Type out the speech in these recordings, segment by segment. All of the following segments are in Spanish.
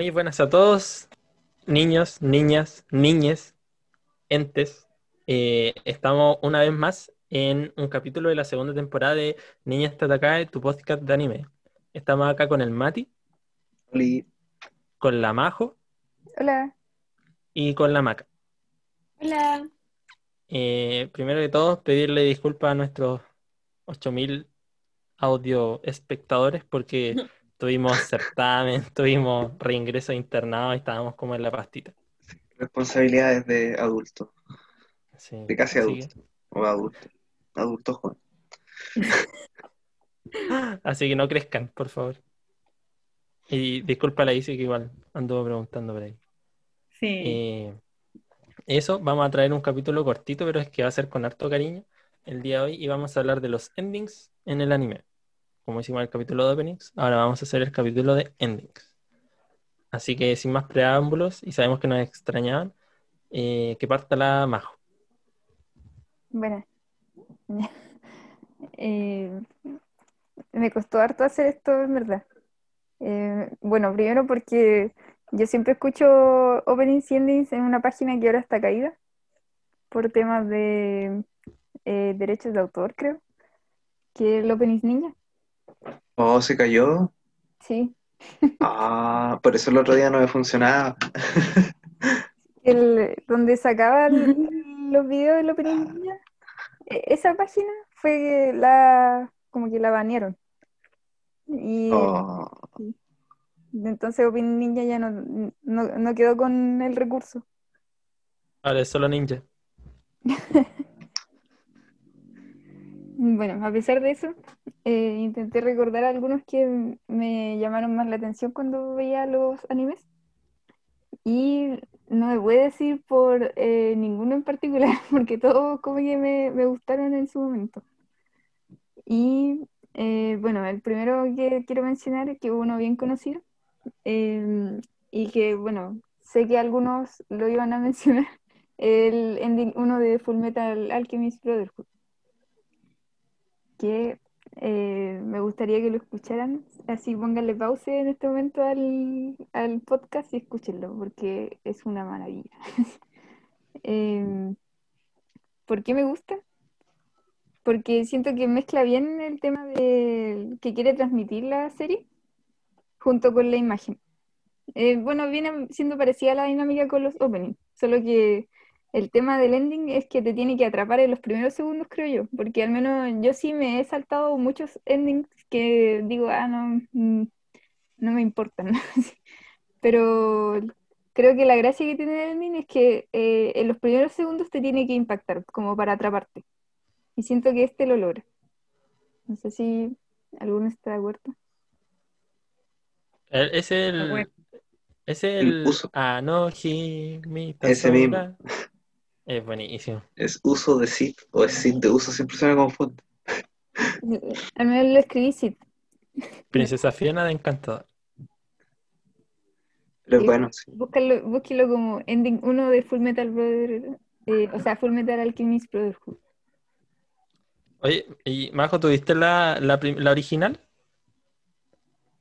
Muy buenas a todos, niños, niñas, niñes, entes. Eh, estamos una vez más en un capítulo de la segunda temporada de Niñas Tatakae, tu podcast de anime. Estamos acá con el Mati, Oli, con la Majo Hola. y con la Maca. Hola. Eh, primero de todo, pedirle disculpas a nuestros 8000 audio espectadores porque tuvimos certamen, tuvimos reingreso internado y estábamos como en la pastita. responsabilidades de adulto, Sí, de casi adulto, o adulto, adulto joven. que- así que no crezcan, por favor. Y disculpa a la Isi que igual anduvo preguntando por ahí. Sí. Eh, eso, vamos a traer un capítulo cortito, pero es que va a ser con harto cariño el día de hoy y vamos a hablar de los endings en el anime. Como hicimos el capítulo de openings, ahora vamos a hacer el capítulo de endings. Así que sin más preámbulos, y sabemos que nos extrañaban, eh, que parta la Majo. Bueno. Eh, me costó harto hacer esto, en verdad. Eh, bueno, primero porque yo siempre escucho openings y endings en una página que ahora está caída por temas de derechos de autor, creo, que es el Openings Ninja. Oh, se cayó. Sí. Ah, por eso el otro día no me funcionaba. El, donde sacaban los videos del Openings Ninja. e- Esa página fue la, como que la banearon. Y Oh, entonces Open Ninja ya no, no, no quedó con el recurso. Ahora es solo ninja. Bueno, a pesar de eso, eh, intenté recordar algunos que me llamaron más la atención cuando veía los animes. Y no me voy a decir por eh, ninguno en particular, porque todos como que me, me gustaron en su momento. Y eh, bueno, el primero que quiero mencionar es que uno bien conocido, eh, y que bueno, sé que algunos lo iban a mencionar, el ending uno de Full Metal Alchemist Brotherhood, que eh, me gustaría que lo escucharan, así pónganle pause en este momento al, al podcast y escúchenlo, porque es una maravilla. Em, ¿por qué me gusta? Porque siento que mezcla bien el tema de, que quiere transmitir la serie junto con la imagen. Eh, bueno, viene siendo parecida la dinámica con los openings, solo que el tema del ending es que te tiene que atrapar en los primeros segundos, creo yo, porque al menos yo sí me he saltado muchos endings que digo, ah, no, mm, no me importan. Pero creo que la gracia que tiene el ending es que eh, en los primeros segundos te tiene que impactar, como para atraparte. Y siento que este lo logra. No sé si alguno está de acuerdo. El- Es el. bueno. Es El. Anoji, mi Ese mismo. Es buenísimo. ¿es uso de sit o es sit de uso? Siempre se me confunde. Al menos lo escribí, sí. Princesa Fiona de Encantador. Pero bueno, sí. Búscalo, búsquelo como ending 1 de Full Metal Brother, eh, o sea, Full Metal Alchemist Brotherhood. Oye, y Majo, ¿tuviste la, la, la original?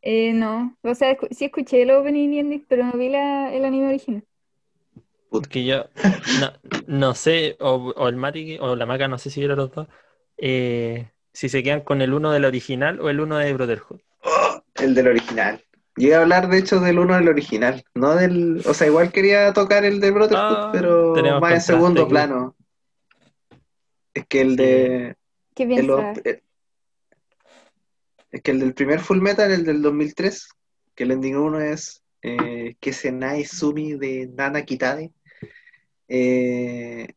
Eh, no, o sea, escu- sí escuché el opening y ending, pero no vi la, el anime original. Porque yo no, no sé, o, o el Mati o la Maca, no sé si vieron los dos, eh, si se quedan con el uno del original o el uno de Brotherhood. Oh, el del original. Llegué a hablar, de hecho, del uno del original, no del... O sea, igual quería tocar el de Brotherhood, Ah, pero tenemos más en segundo aquí. plano. Es que el Sí. de... ¿Qué el op- eh, es que el del primer Full Metal, el del 2003, que el ending 1 es eh, Kesenai Sumi de Nana Kitade, eh,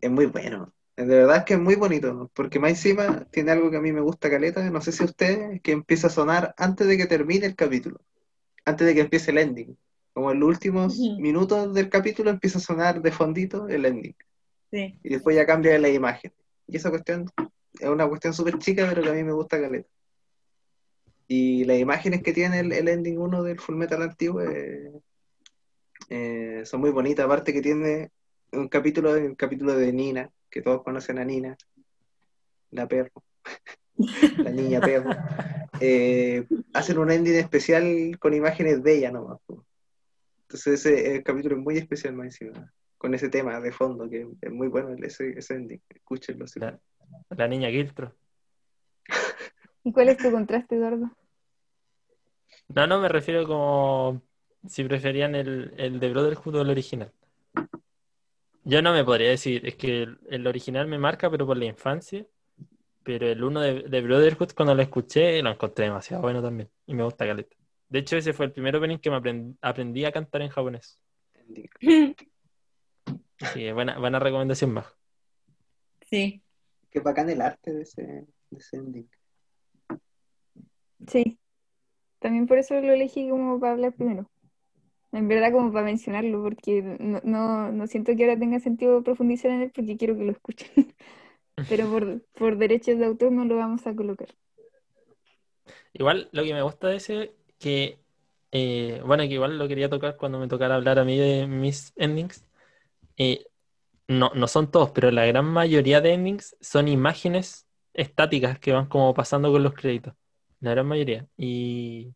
es muy bueno. De verdad es que es muy bonito, porque más encima tiene algo que a mí me gusta caleta, no sé si a usted, que empieza a sonar antes de que termine el capítulo, antes de que empiece el ending. Como en los últimos minutos del capítulo empieza a sonar de fondito el ending Sí. y después ya cambia la imagen. Y esa cuestión es una cuestión súper chica, pero que a mí me gusta caleta. Y las imágenes que tiene el, el ending 1 del Full Metal antiguo eh, eh, son muy bonitas. Aparte que tiene un capítulo, el capítulo de Nina, que todos conocen a Nina, la perro, la niña perro. Eh, hacen un ending especial con imágenes de ella nomás. Entonces ese capítulo es muy especial más encima, con ese tema de fondo, que es muy bueno ese, ese ending. Escúchenlo. si La, la niña Giltro. ¿Y cuál es tu contraste, Eduardo? No, no, me refiero como si preferían el, el de Brotherhood o el original. Yo no me podría decir, es que el, el original me marca, pero por la infancia. Pero el uno de, de Brotherhood, cuando lo escuché, lo encontré demasiado bueno también. Y me gusta caleta. De hecho, ese fue el primer opening que me aprend- aprendí a cantar en japonés. que buena, buena recomendación más. Sí. Qué bacán el arte de ese, de ese ending. Sí. También por eso lo elegí como para hablar primero. En verdad como para mencionarlo, porque no, no, no siento que ahora tenga sentido profundizar en él porque quiero que lo escuchen. Pero por, por derechos de autor no lo vamos a colocar. Igual lo que me gusta de que, eh, bueno, que igual lo quería tocar cuando me tocara hablar a mí de mis endings. eh, no, no son todos, pero la gran mayoría de endings son imágenes estáticas que van como pasando con los créditos. La gran mayoría. Y,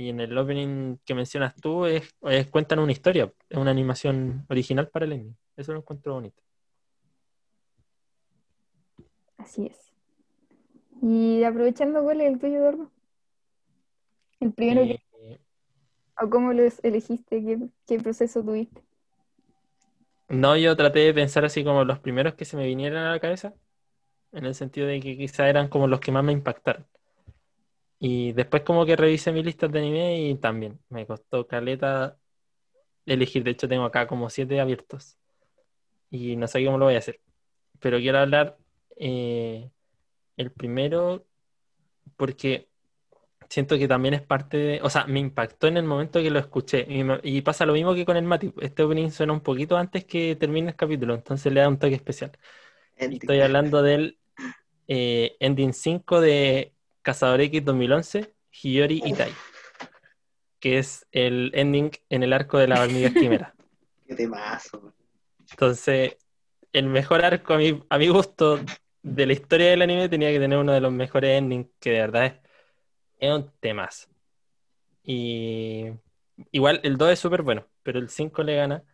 y en el opening que mencionas tú, es, es- cuentan una historia, es una animación original para el ending. Eso lo encuentro bonito. Así es. Y aprovechando, ¿cuál es el tuyo, Eduardo? El primero que, Eh, o cómo lo elegiste, qué, qué proceso tuviste. No, yo traté de pensar así como los primeros que se me vinieran a la cabeza, en el sentido de que quizá eran como los que más me impactaron. Y después como que revisé mis listas de anime y también me costó caleta elegir. De hecho tengo acá como siete abiertos y no sé cómo lo voy a hacer. Pero quiero hablar eh, el primero porque siento que también es parte de, o sea, me impactó en el momento que lo escuché. Y, me- y pasa lo mismo que con el Mati. Este opening suena un poquito antes que termine el capítulo, entonces le da un toque especial. Estoy hablando del eh, Ending 5 de Cazador X 2011, Hiyori Itai, que es el ending en el arco de la hormiga quimera. Qué temazo. Entonces, el mejor arco a mi, a mi gusto de la historia del anime tenía que tener uno de los mejores endings que de verdad es, es un temazo. Y igual el 2 es súper bueno, pero el 5 le gana.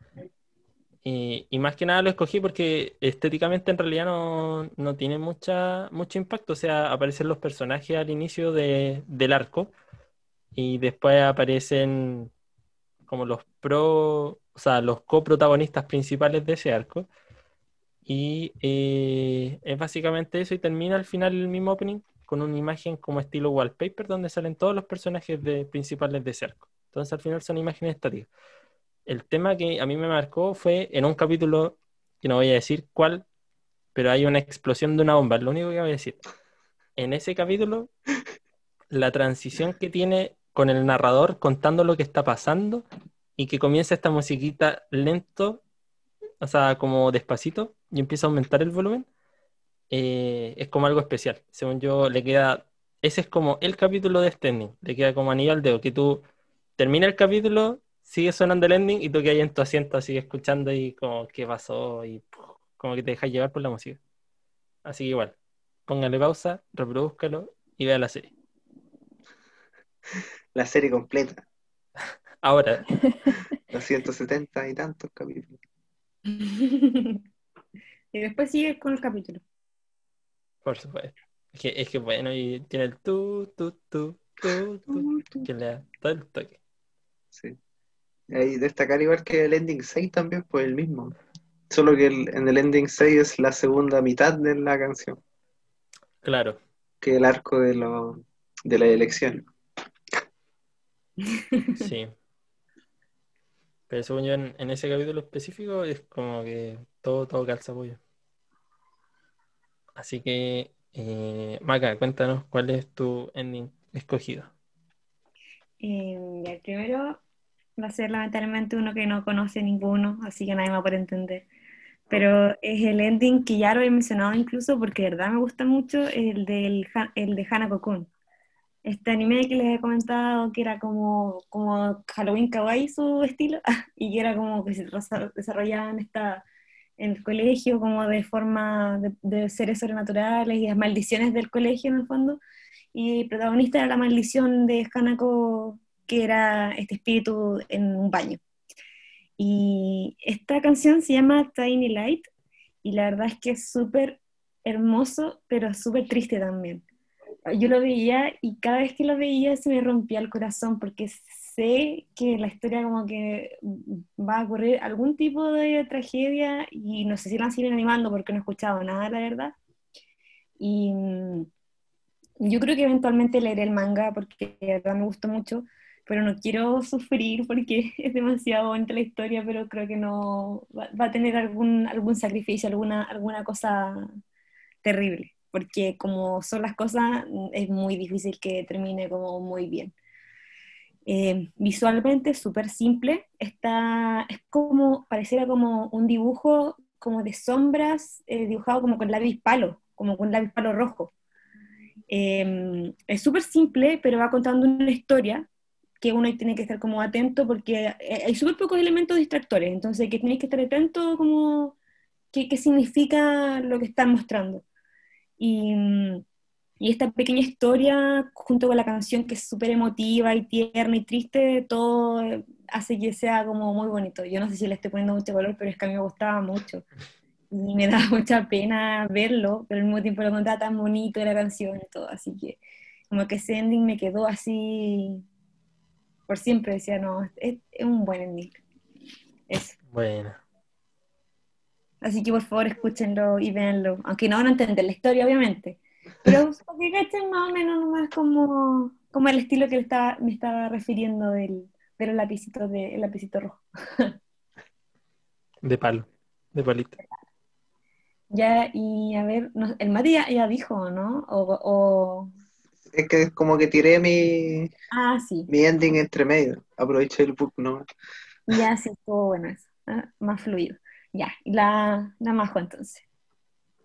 Y, más que nada lo escogí porque estéticamente en realidad no, no tiene mucha, mucho impacto. O sea, aparecen los personajes al inicio de- del arco y después aparecen como los pro, o sea, los coprotagonistas principales de ese arco. Y eh, es básicamente eso y termina al final el mismo opening con una imagen como estilo wallpaper donde salen todos los personajes principales de ese arco. Entonces al final son imágenes estáticas. El tema que a mí me marcó fue en un capítulo, que no voy a decir cuál, pero hay una explosión de una bomba, lo único que voy a decir. En ese capítulo, la transición que tiene con el narrador contando lo que está pasando y que comienza esta musiquita lento, o sea, como despacito, y empieza a aumentar el volumen, eh, es como algo especial. Según yo, le queda, ese es como el capítulo de ending, le queda como anillo al dedo, que tú termina el capítulo, sigue sonando el ending y tú que ahí en tu asiento sigue escuchando y como qué pasó y como que te dejas llevar por la música. Así que igual, póngale pausa, reproduzcalo y vea la serie. La serie completa. Ahora, 270 y tantos capítulos. y después sigue con el capítulo. por supuesto. Es que, es que bueno, y tiene el tu, tu, tu, tu, tu, que le da todo el toque. Sí. Y ahí destacar igual que el ending 6 también, pues el mismo. Solo que el- en el ending 6 es la segunda mitad de la canción, Claro. que el arco de, lo, de la elección. Sí. Pero según yo, en, en ese capítulo específico es como que todo, todo calza pollo. Así que, eh, Maca, cuéntanos cuál es tu ending escogido. Eh, el primero va a ser lamentablemente uno que no conoce ninguno, así que nadie me va a poder entender. Pero es el ending que ya lo he mencionado incluso porque de verdad me gusta mucho, el, del, el de Hanako-kun. Este anime que les he comentado que era como, como Halloween kawaii su estilo y que era como que se desa- desarrollaba en, esta, en el colegio como de forma de, de seres sobrenaturales y las maldiciones del colegio en el fondo y el protagonista era la maldición de Hanako, que era este espíritu en un baño. Y esta canción se llama Tiny Light y la verdad es que es súper hermoso, pero súper triste también. Yo lo veía y cada vez que lo veía se me rompía el corazón porque sé que la historia como que va a ocurrir algún tipo de tragedia y no sé si la siguen animando porque no he escuchado nada, la verdad. Y mm, yo creo que eventualmente leeré el manga porque de verdad me gustó mucho, pero no quiero sufrir porque es demasiado bonita la historia, pero creo que no va, va a tener algún, algún sacrificio, alguna, alguna cosa terrible, porque como son las cosas, es muy difícil que termine como muy bien. Eh, visualmente súper simple, está, es como, pareciera como un dibujo como de sombras, eh, dibujado como con lápiz palo, como con lápiz palo rojo. Eh, es súper simple, pero va contando una historia que uno tiene que estar como atento porque hay súper pocos elementos distractores, entonces que tienes que estar atento como qué, qué significa lo que están mostrando. Y, y, esta pequeña historia, junto con la canción que es súper emotiva y tierna y triste, todo hace que sea como muy bonito. Yo no sé si le estoy poniendo mucho color, pero es que a mí me gustaba mucho. Y me da mucha pena verlo, pero al mismo tiempo lo encontraba tan bonito la canción y todo. Así que como que ese ending me quedó así por siempre. Decía, no, es, es un buen ending. Eso. Bueno. Así que por favor escúchenlo y véanlo, aunque no van a entender la historia, obviamente. Pero que cachen más o menos nomás como, como el estilo que estaba, me estaba refiriendo del, de los lapicitos de, el lapicito rojo. De palo, de palito. Ya, y a ver, no, el Mati ya, ya dijo, ¿no? O, o, Es que como que tiré mi, Ah, sí, mi ending entre medio. Aproveché el book, ¿no? ya sí, estuvo bueno eso, ah, más fluido. Ya, y la, la Majo entonces.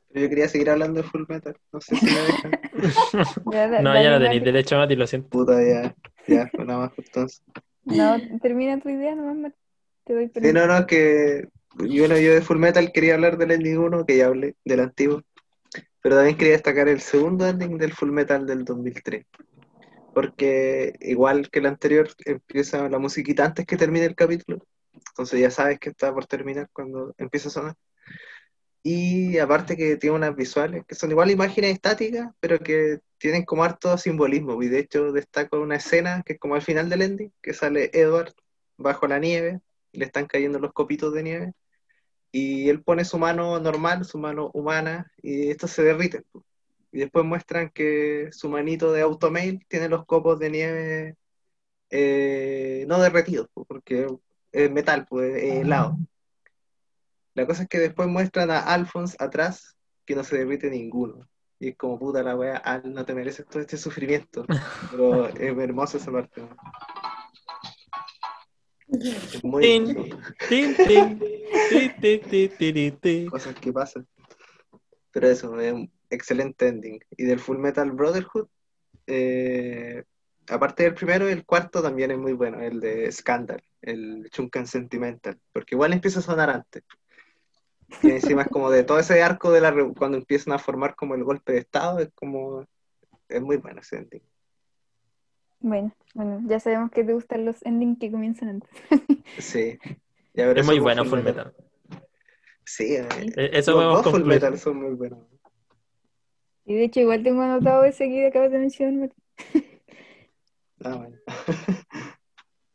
Pero yo quería seguir hablando de Full Metal. No sé si me dejan. No, ya no tenéis derecho, Mati, lo siento. Puta, ya. Ya, nada más entonces. No, termina tu idea nomás, te doy Sí, permiso. no, no, que y bueno, yo de Full Metal quería hablar del ending 1, que ya hablé, del antiguo. Pero también quería destacar el segundo ending del Full Metal del 2003. Porque igual que el anterior, empieza la musiquita antes que termine el capítulo. Entonces ya sabes que está por terminar cuando empieza a sonar. Y aparte que tiene unas visuales que son igual imágenes estáticas, pero que tienen como harto simbolismo. Y de hecho destaco una escena que es como al final del ending, que sale Edward bajo la nieve, le están cayendo los copitos de nieve, y él pone su mano normal, su mano humana, y esto se derrite. Y después muestran que su manito de automail tiene los copos de nieve eh, no derretidos, po, porque es metal, pues es helado. La cosa es que después muestran a Alphonse atrás, que no se derrite ninguno. Y es como puta la wea, Al, no te mereces todo este sufrimiento. Pero es hermosa esa parte. Muy Tin, tin, tin, ti, ti, ti, ti, ti, ti. cosas que pasan. Pero eso, es un excelente ending. Y del Full Metal Brotherhood, eh, aparte del primero, el cuarto también es muy bueno, el de Scandal, el Chunkan Sentimental, porque igual empieza a sonar antes. Y encima es como de todo ese arco de la cuando empiezan a formar como el golpe de estado, es como es muy bueno ese ending. Bueno, bueno, ya sabemos que te gustan los endings que comienzan antes. Sí. Es muy con bueno Full Full Metal. Sí, eh, Eh, Eso los podemos dos Full. Metal son muy buenos. Y de hecho, igual tengo anotado ese que acabas de mencionar. Ah, bueno.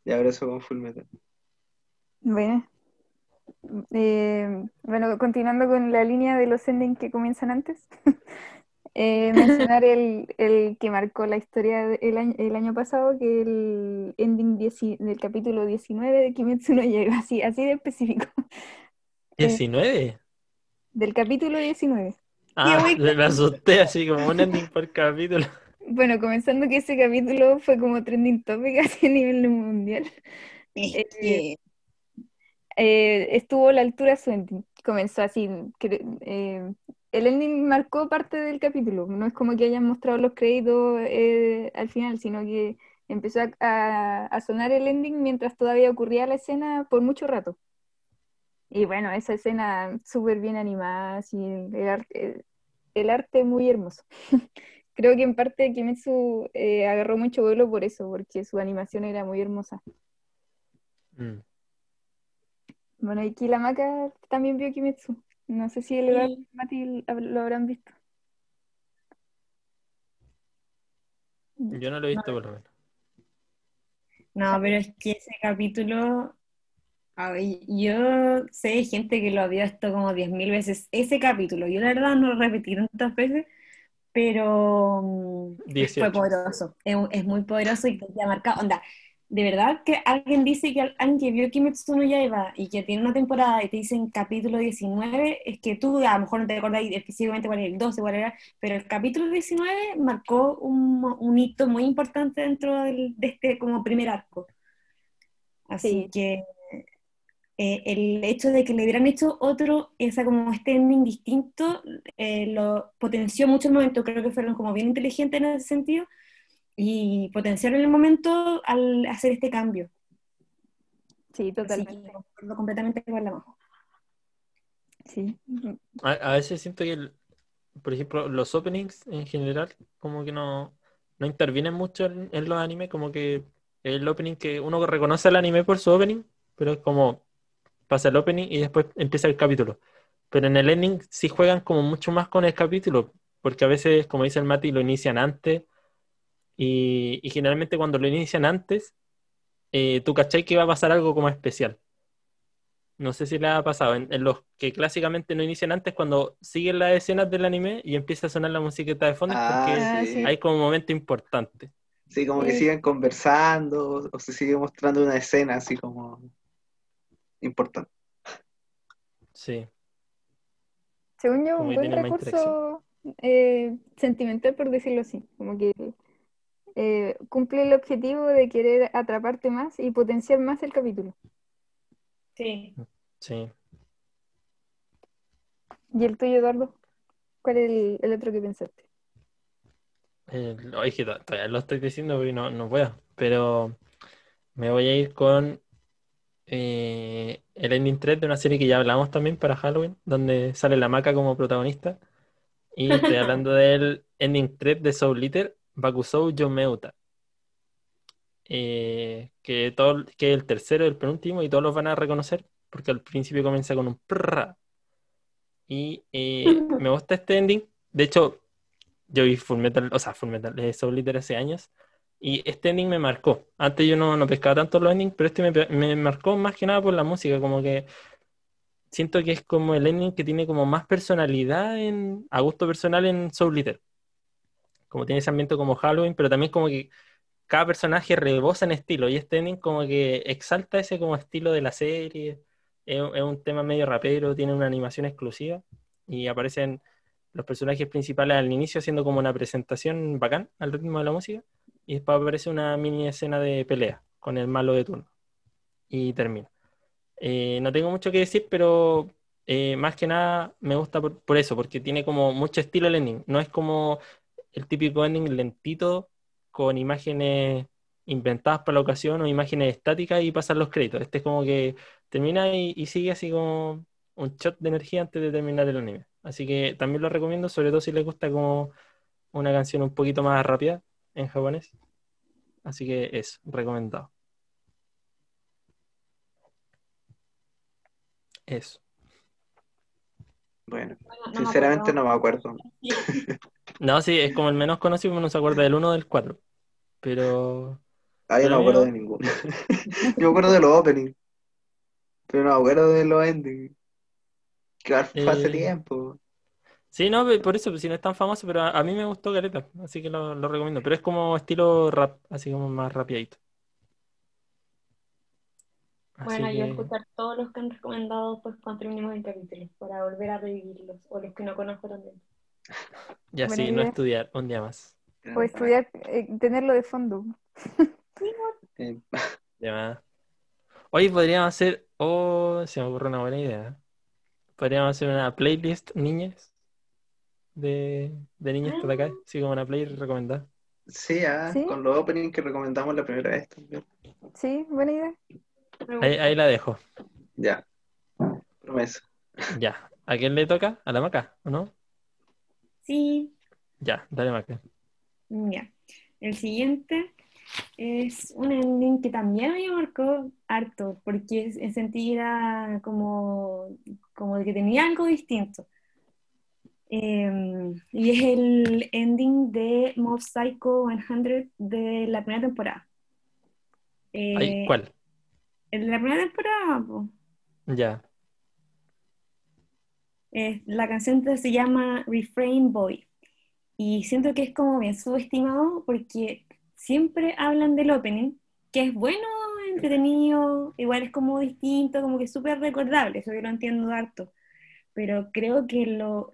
ya veré eso con Full Metal. Bueno, eh, bueno, continuando con la línea de los endings que comienzan antes, eh, mencionar el, el que marcó la historia el año, el año pasado, que el ending del capítulo 19 de Kimetsu no Yaiba, así, así de específico, Eh, ¿19? del capítulo 19. Ah, me asusté así como un ending por capítulo. Bueno, comenzando que ese capítulo fue como trending topic así a nivel mundial. Eh, eh, estuvo a la altura su ending. Comenzó así. eh, el ending marcó parte del capítulo. No es como que hayan mostrado los créditos eh, al final, sino que empezó a, a- a sonar el ending mientras todavía ocurría la escena por mucho rato. Y bueno, esa escena súper bien animada, así, el, el arte, el arte muy hermoso. Creo que en parte Kimetsu eh, agarró mucho vuelo por eso, porque su animación era muy hermosa. Mm. Bueno, y aquí la maca también vio Kimetsu. No sé si el Eduardo y Mati lo habrán visto. Yo no lo he visto por lo menos. No, pero es que ese capítulo, a ver, yo sé de gente que lo había visto como 10.000 veces. Ese capítulo, yo la verdad no lo repetí tantas veces, pero mm, fue 18. poderoso. Es muy poderoso y te ha marcado. Onda, de verdad que alguien dice que al- alguien que vio Kimetsu no Yaiba y que tiene una temporada y te dicen capítulo 19, es que tú a lo mejor no te acordáis específicamente cuál era el 12, cuál era, pero el capítulo 19 marcó un, un hito muy importante dentro del- de este como primer arco. Así Sí. que eh, el hecho de que le hubieran hecho otro, esa como este ending distinto, eh, lo potenció mucho el momento, creo que fueron como bien inteligentes en ese sentido y potenciaron el momento al hacer este cambio. Sí, Así totalmente. que concuerdo completamente con la Majo. Sí. A, a veces siento que, el- por ejemplo, los openings en general, como que no, no intervienen mucho en, en los animes, como que el opening que uno reconoce al anime por su opening, pero es como pasa el opening y después empieza el capítulo. Pero en el ending sí juegan como mucho más con el capítulo, porque a veces, como dice el Mati, lo inician antes y, y generalmente cuando lo inician antes, eh, tú cachai que va a pasar algo como especial. No sé si le ha pasado. En, en los que clásicamente no inician antes, cuando siguen las escenas del anime y empieza a sonar la musiquita de fondo, es porque Ah, Ah, sí. hay como un momento importante. Sí, como que siguen conversando o se sigue mostrando una escena así como importante. Sí. Según yo, un buen recurso eh, sentimental, por decirlo así. Como que eh, cumple el objetivo de querer atraparte más y potenciar más el capítulo. Sí. Sí. ¿Y el tuyo, Eduardo? ¿Cuál es el, el otro que pensaste? Eh, que to- todavía lo estoy diciendo porque no, no puedo. Pero me voy a ir con eh, el ending 3 de una serie que ya hablamos también para Halloween, donde sale la maca como protagonista. Y estoy hablando del ending 3 de Soul Eater, Bakusou Yomeuta. Eh, que, todo, que es el tercero, el penúltimo, y todos los van a reconocer, porque al principio comienza con un prrra. Y eh, me gusta este ending. De hecho, yo vi Full Metal, o sea, Full Metal, eh, Soul hace años, y este ending me marcó. Antes yo no, no pescaba tanto los endings, pero este me, me marcó más que nada por la música, como que siento que es como el ending que tiene como más personalidad en, a gusto personal en Soul Eater. Como tiene ese ambiente como Halloween, pero también como que cada personaje rebosa en estilo, y este ending como que exalta ese como estilo de la serie. Es, un tema medio rapero, tiene una animación exclusiva, y aparecen los personajes principales al inicio haciendo como una presentación bacán al ritmo de la música, y después aparece una mini escena de pelea con el malo de turno. Y termina. Eh, no tengo mucho que decir, pero eh, más que nada me gusta por, por eso, porque tiene como mucho estilo el ending. No es como el típico ending lentito con imágenes inventadas para la ocasión o imágenes estáticas y pasan los créditos. Este es como que termina y, sigue así como un shot de energía antes de terminar el anime. Así que también lo recomiendo, sobre todo si les gusta como una canción un poquito más rápida en japonés. Así que es recomendado. Eso. Bueno, Bueno, no me sinceramente no me acuerdo. No, sí, es como el menos conocido, uno se acuerda del 1 o del 4. Pero Ah, yo no me acuerdo mío- de ninguno. Yo me acuerdo de los openings, pero no me acuerdo de los endings. Que fue hace Eh, tiempo. sí, no, por eso, pues, si no es tan famoso, pero a, a mí me gustó Caleta, así que lo, lo recomiendo. Pero es como estilo rap, así como más rapidito. Así Bueno, yo que, escuchar todos los que han recomendado pues cuando terminemos el capítulo, para volver a revivirlos, o los que no conozco también. ya Buena sí, no idea. estudiar un día más. O estudiar, eh, tenerlo de fondo. Eh. Oye, podríamos hacer, oh, se me ocurre una buena idea. Podríamos hacer una playlist niñas de, de niñas Ah. por acá, así como una playlist recomendada. sí, ah, ¿Sí? con los openings que recomendamos la primera vez también. Sí, buena idea. Ahí, la dejo. Ya. Promesa. Ya. ¿A quién le toca? ¿A la maca? ¿O no? Sí, Ya, dale maca. ya. El siguiente es un ending que también me marcó harto, porque sentía como, como que tenía algo distinto. Em, y es el ending de Mob Psycho 100 de la primera temporada. Ay, ¿Cuál? De la primera temporada. po. Ya. Eh, la canción se llama Refrain Boy. Y siento que es como bien subestimado porque siempre hablan del opening, que es bueno, entretenido, igual es como distinto, como que es súper recordable, eso yo lo entiendo harto. Pero creo que lo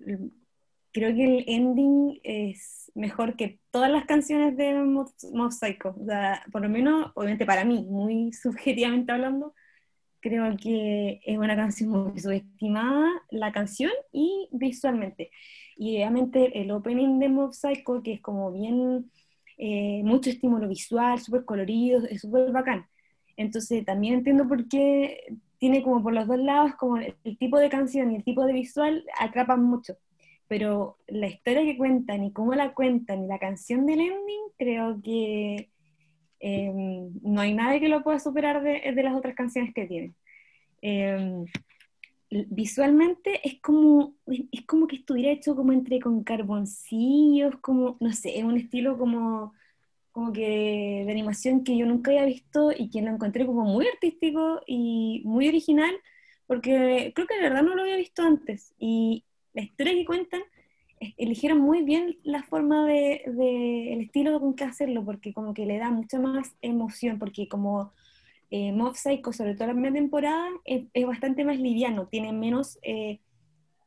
creo que el ending es mejor que todas las canciones de Mob Psycho. O sea, por lo menos, obviamente para mí, muy subjetivamente hablando, creo que es una canción muy subestimada, la canción y visualmente. Y obviamente el opening de Mob Psycho, que es como bien, eh, mucho estímulo visual, súper colorido, es súper bacán. Entonces también entiendo por qué tiene como por los dos lados, como el tipo de canción y el tipo de visual atrapan mucho. Pero la historia que cuentan y cómo la cuentan y la canción del ending, creo que eh, no hay nadie que lo pueda superar de, de las otras canciones que tienen. Eh, visualmente es como, es como que estuviera hecho como entre con carboncillos, como, no sé, es un estilo como, como que de animación que yo nunca había visto y que lo encontré como muy artístico y muy original, porque creo que de verdad no lo había visto antes. Y la historia que cuentan, eligieron muy bien la forma de, el estilo con que hacerlo, porque como que le da mucha más emoción, porque como eh, Mob Psycho, sobre todo la primera temporada, es, es bastante más liviano, tiene menos eh,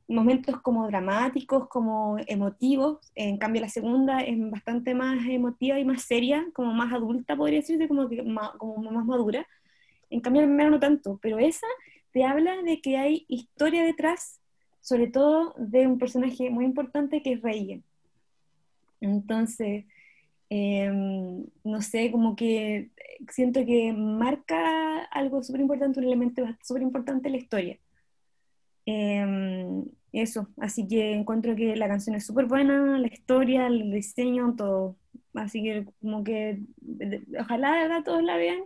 momentos como dramáticos, como emotivos, en cambio la segunda es bastante más emotiva y más seria, como más adulta podría decirse, como, que como más madura, en cambio la primera no tanto, pero esa te habla de que hay historia detrás, sobre todo de un personaje muy importante que es Reigen. Entonces, Em, no sé, como que siento que marca algo súper importante, un elemento súper importante en la historia. Em, eso, así que encuentro que la canción es súper buena, la historia, el diseño, todo. Así que como que ojalá de verdad todos la vean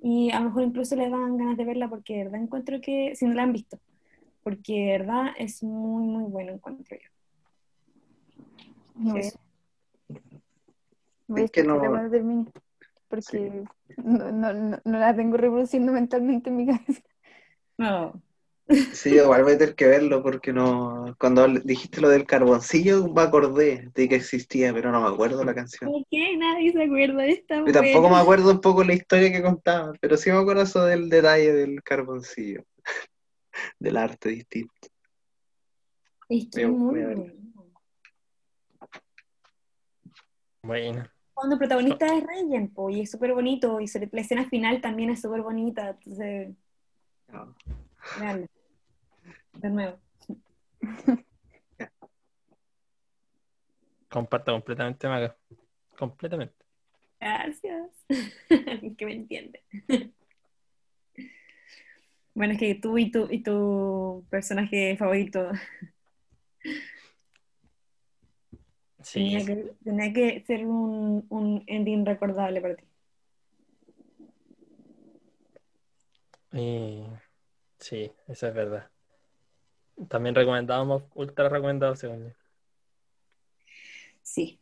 y a lo mejor incluso les dan ganas de verla porque de verdad encuentro que, si no la han visto, porque de verdad es muy, muy bueno encuentro yo. Voy a Es que no- cuando termine. Porque no, no, no, no la tengo reproduciendo mentalmente en mi cabeza. No. Sí, igual voy a tener que verlo porque no. Cuando dijiste lo del carboncillo, me acordé de que existía, pero no me acuerdo la canción. ¿Por qué nadie se acuerda de esta Y tampoco me acuerdo un poco la historia que contaba, pero sí me acuerdo eso del detalle del carboncillo, del arte distinto. Es que es muy bueno. Cuando el protagonista es Regen, po, y es súper bonito, y sobre- la escena final también es súper bonita, entonces, No. De nuevo. Comparto completamente, Maga. Completamente. Gracias. Que me entiende. Bueno, es que tú y tu, y tu personaje favorito Sí. tenía que, tenía que ser un, un ending recordable para ti. Y- sí, eso es verdad. También recomendábamos, ultra recomendado, según yo. Sí.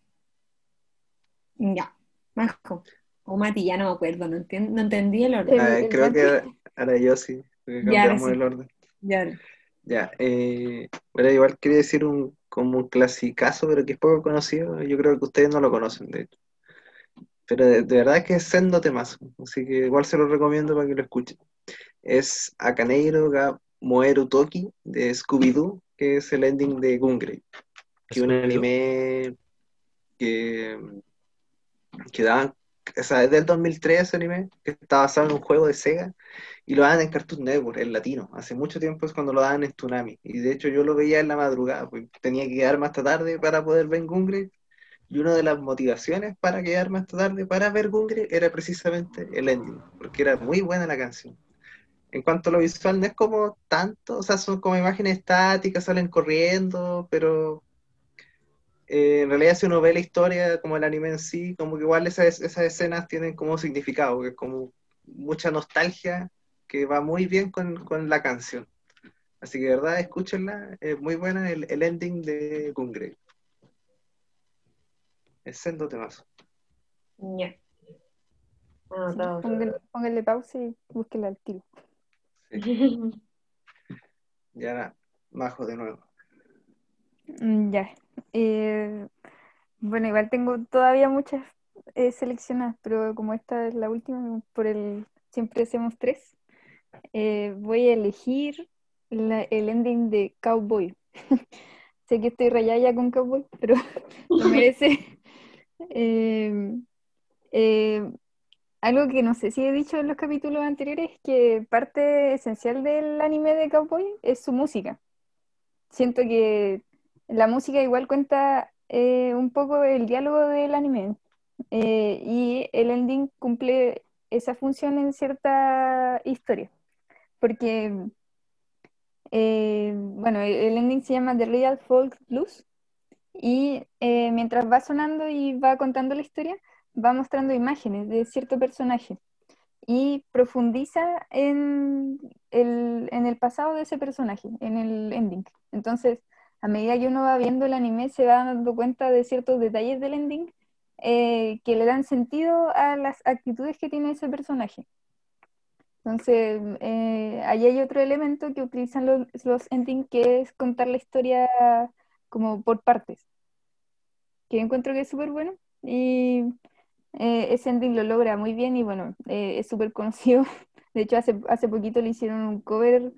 Ya. Majo. O Mati, ya no me acuerdo, no, entien- no entendí el orden. Ah, el creo Mati. que ahora yo sí, Ya, cambiamos sí. el orden. Ya. Ya, eh, bueno, igual quería decir un, como un clasicazo, pero que es poco conocido. Yo creo que ustedes no lo conocen, de hecho. Pero de, de verdad que es sendo temazo, así que igual se lo recomiendo para que lo escuchen. Es Akaneiro ga Moeru Toki de Scooby-Doo, que es el ending de Gungrave, que es un anime que, que daban, o sea, es del 2003 ese anime, que está basado en un juego de Sega, y lo daban en Cartoon Network, en latino. Hace mucho tiempo es cuando lo daban en Tsunami, y de hecho yo lo veía en la madrugada, pues tenía que quedarme hasta tarde para poder ver Gungrave, y una de las motivaciones para quedarme hasta tarde para ver Gungrave era precisamente el ending, porque era muy buena la canción. En cuanto a lo visual, no es como tanto, o sea, son como imágenes estáticas, salen corriendo, pero eh, en realidad si uno ve la historia como el anime en sí, como que igual esas, esas escenas tienen como significado, que es como mucha nostalgia que va muy bien con, con la canción. Así que de verdad, escúchenla, es muy buena el, el ending de Gungrave. Es sendo temazo. Ya. Sí, póngale, póngale pausa y búsquela al tiro. Y ahora, Majo de nuevo. Mm, Ya. Eh, bueno, igual tengo todavía muchas eh, seleccionadas, pero como esta es la última, por el siempre hacemos tres, eh, voy a elegir el ending de Cowboy. Sé que estoy rayada ya con Cowboy, pero lo merece. Eh, algo que no sé si he dicho en los capítulos anteriores es que parte esencial del anime de Cowboy es su música. Siento que la música igual cuenta eh, un poco el diálogo del anime eh, y el ending cumple esa función en cierta historia. Porque, eh, bueno, el ending se llama The Real Folk Blues y mientras va sonando y va contando la historia, va mostrando imágenes de cierto personaje y profundiza en el, en el pasado de ese personaje, en el ending. Entonces, a medida que uno va viendo el anime, se va dando cuenta de ciertos detalles del ending eh, que le dan sentido a las actitudes que tiene ese personaje. Entonces, eh, ahí hay otro elemento que utilizan los, los endings, que es contar la historia como por partes, que encuentro que es súper bueno. Y eh, ese ending lo logra muy bien y bueno, eh, es súper conocido. De hecho, hace, hace poquito le hicieron un cover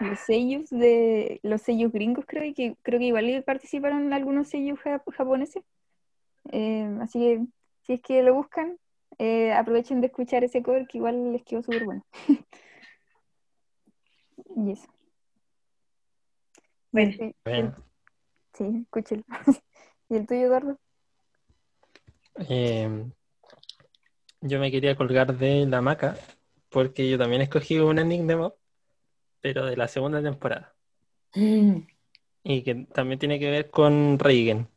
los sellos de los sellos gringos, creo, que creo que igual participaron algunos sellos jap- japoneses. Eh, así que si es que lo buscan, eh, aprovechen de escuchar ese cover que igual les quedó súper bueno. y eso. Bueno, Sí, el- Bueno, sí, escúchelo. ¿Y el tuyo, Eduardo? eh, yo me quería colgar de la hamaca porque yo también escogí un Mob, pero de la segunda temporada. Y que también tiene que ver con Reigen,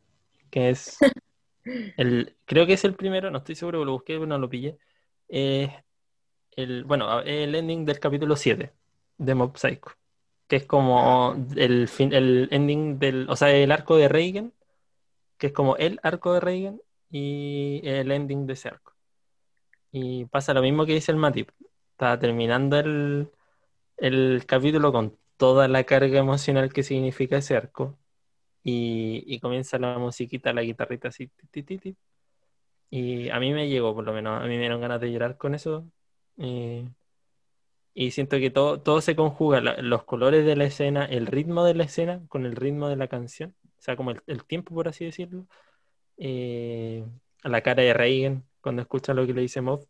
que es el, creo que es el primero, no estoy seguro, lo busqué, pero no lo pillé. Eh, el, bueno, el ending del capítulo 7 de Mob Psycho, que es como el, fin, el ending del, o sea, el arco de Reigen, que es como el arco de Reigen y el ending de ese arco. Y pasa lo mismo que dice el Matip. Está terminando el, el capítulo con toda la carga emocional que significa ese arco. Y, y comienza la musiquita, la guitarrita así. ti, ti, ti. Y a mí me llegó, por lo menos. A mí me dieron ganas de llorar con eso. Y, y siento que todo, todo se conjuga. la- los colores de la escena, el ritmo de la escena con el ritmo de la canción. O sea, como el, el tiempo, por así decirlo. Eh, la cara de Reagan cuando escucha lo que le dice Mob.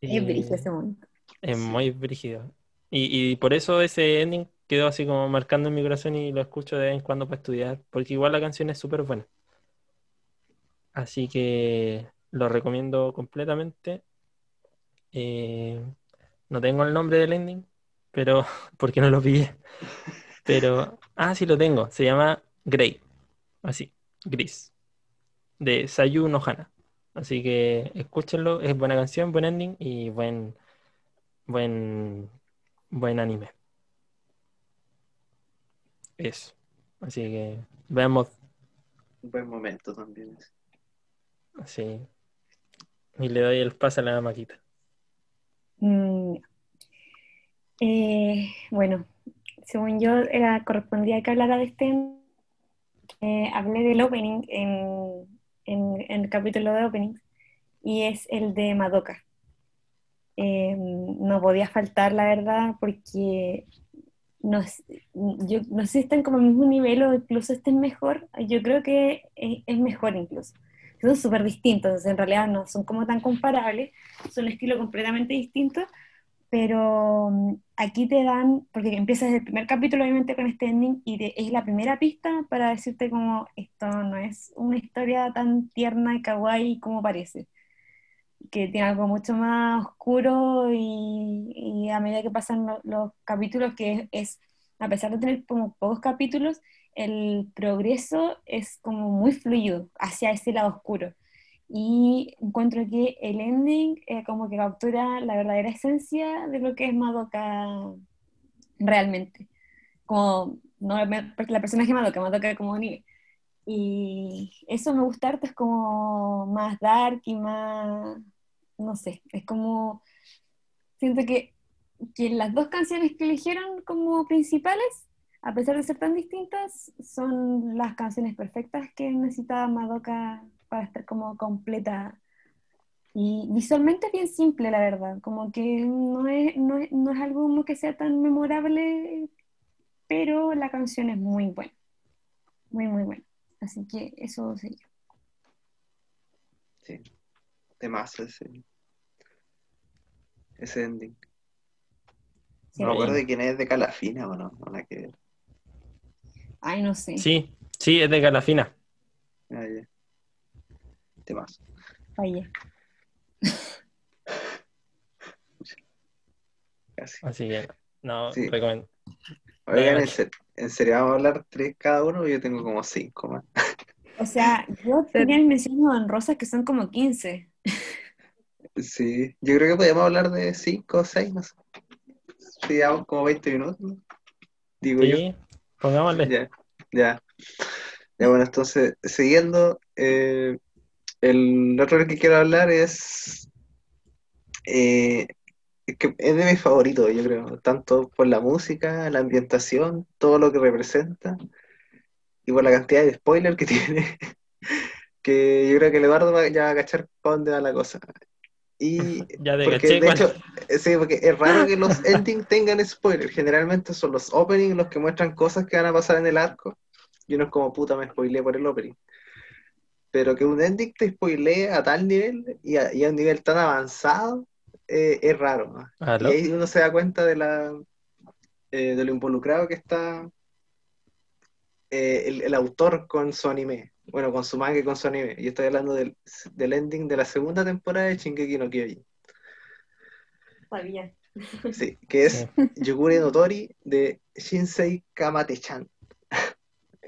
Es brillo ese momento. Es muy brígido. Y, y por eso ese ending quedó así como marcando en mi corazón y lo escucho de vez en cuando para estudiar, porque igual la canción es súper buena. Así que lo recomiendo completamente. Eh, no tengo el nombre del ending, pero porque no lo pillé. Pero, ah, sí lo tengo. Se llama Grey. Así, gris. De Sayu Nohana. Así que escúchenlo, es buena canción, buen ending y buen, buen, buen anime. Eso. Así que veamos Un buen momento también. así. Y le doy el pase a la maquita. Mm, eh, bueno, según yo, era, correspondía que hablara de este. eh, hablé del opening en, en- en el capítulo de openings y es el de Madoka. Eh, no podía faltar, la verdad, porque no, yo, no sé si están como al mismo nivel o incluso estén mejor. Yo creo que es, mejor incluso. Son súper distintos, en realidad no son como tan comparables, son estilos completamente distintos, pero mm, aquí te dan, porque empiezas el primer capítulo obviamente con este ending y te- es la primera pista para decirte como esto no es una historia tan tierna y kawaii como parece, que tiene algo mucho más oscuro y, y a medida que pasan lo- los capítulos, que es, es, a pesar de tener como pocos capítulos, el progreso es como muy fluido hacia ese lado oscuro. Y encuentro que el ending eh, como que captura la verdadera esencia de lo que es Madoka realmente. Como, no, porque la personaje Madoka, Madoka como nivel. Y eso me gusta harto, es como más dark y más, no sé, es como, siento que, que las dos canciones que eligieron como principales, a pesar de ser tan distintas, son las canciones perfectas que necesitaba Madoka para estar como completa. Y visualmente es bien simple, la verdad, como que no es, no es, no es algo que sea tan memorable, pero la canción es muy buena, muy, muy buena. Así que eso sería. Sí, temazo ese, ese ending. Sí, No me acuerdo de quién es de Calafina o no, no la que ver. Ay, no sé. Sí, sí, es de Calafina. Ah, ya. Temazo. Fallé. Casi. Así que, no, Sí. recomiendo. Oigan, en, ser- en serio, vamos a hablar tres cada uno, yo tengo como cinco más. O sea, yo tenía menciones honrosas que son como 15. Sí, yo creo que podríamos hablar de cinco o seis, no sé. Si llevamos como 20 minutos, ¿no? Digo yo. Sí, pongámosle. Ya, ya. Ya, bueno, entonces, siguiendo, eh, el otro que quiero hablar es, eh, es que es de mis favoritos, yo creo, tanto por la música, la ambientación, todo lo que representa, y por la cantidad de spoiler que tiene, que yo creo que el Eduardo va- ya va a cachar para dónde va la cosa. Y Ya porque caché de hecho, sí, porque es raro que los endings tengan spoilers. Generalmente son los openings los que muestran cosas que van a pasar en el arco. Y uno es como puta, me spoileé por el opening. Pero que un ending te spoilee a tal nivel y a, y a un nivel tan avanzado eh, es raro. ¿no? Y ahí uno se da cuenta de la eh, de lo involucrado que está eh, el, el autor con su anime. Bueno, con su manga y con su anime. Y estoy hablando del, del ending de la segunda temporada de Shingeki no Kyojin. Sabía. Sí, que es Sí. Yogure no Tori de Shinsei Kamate-chan,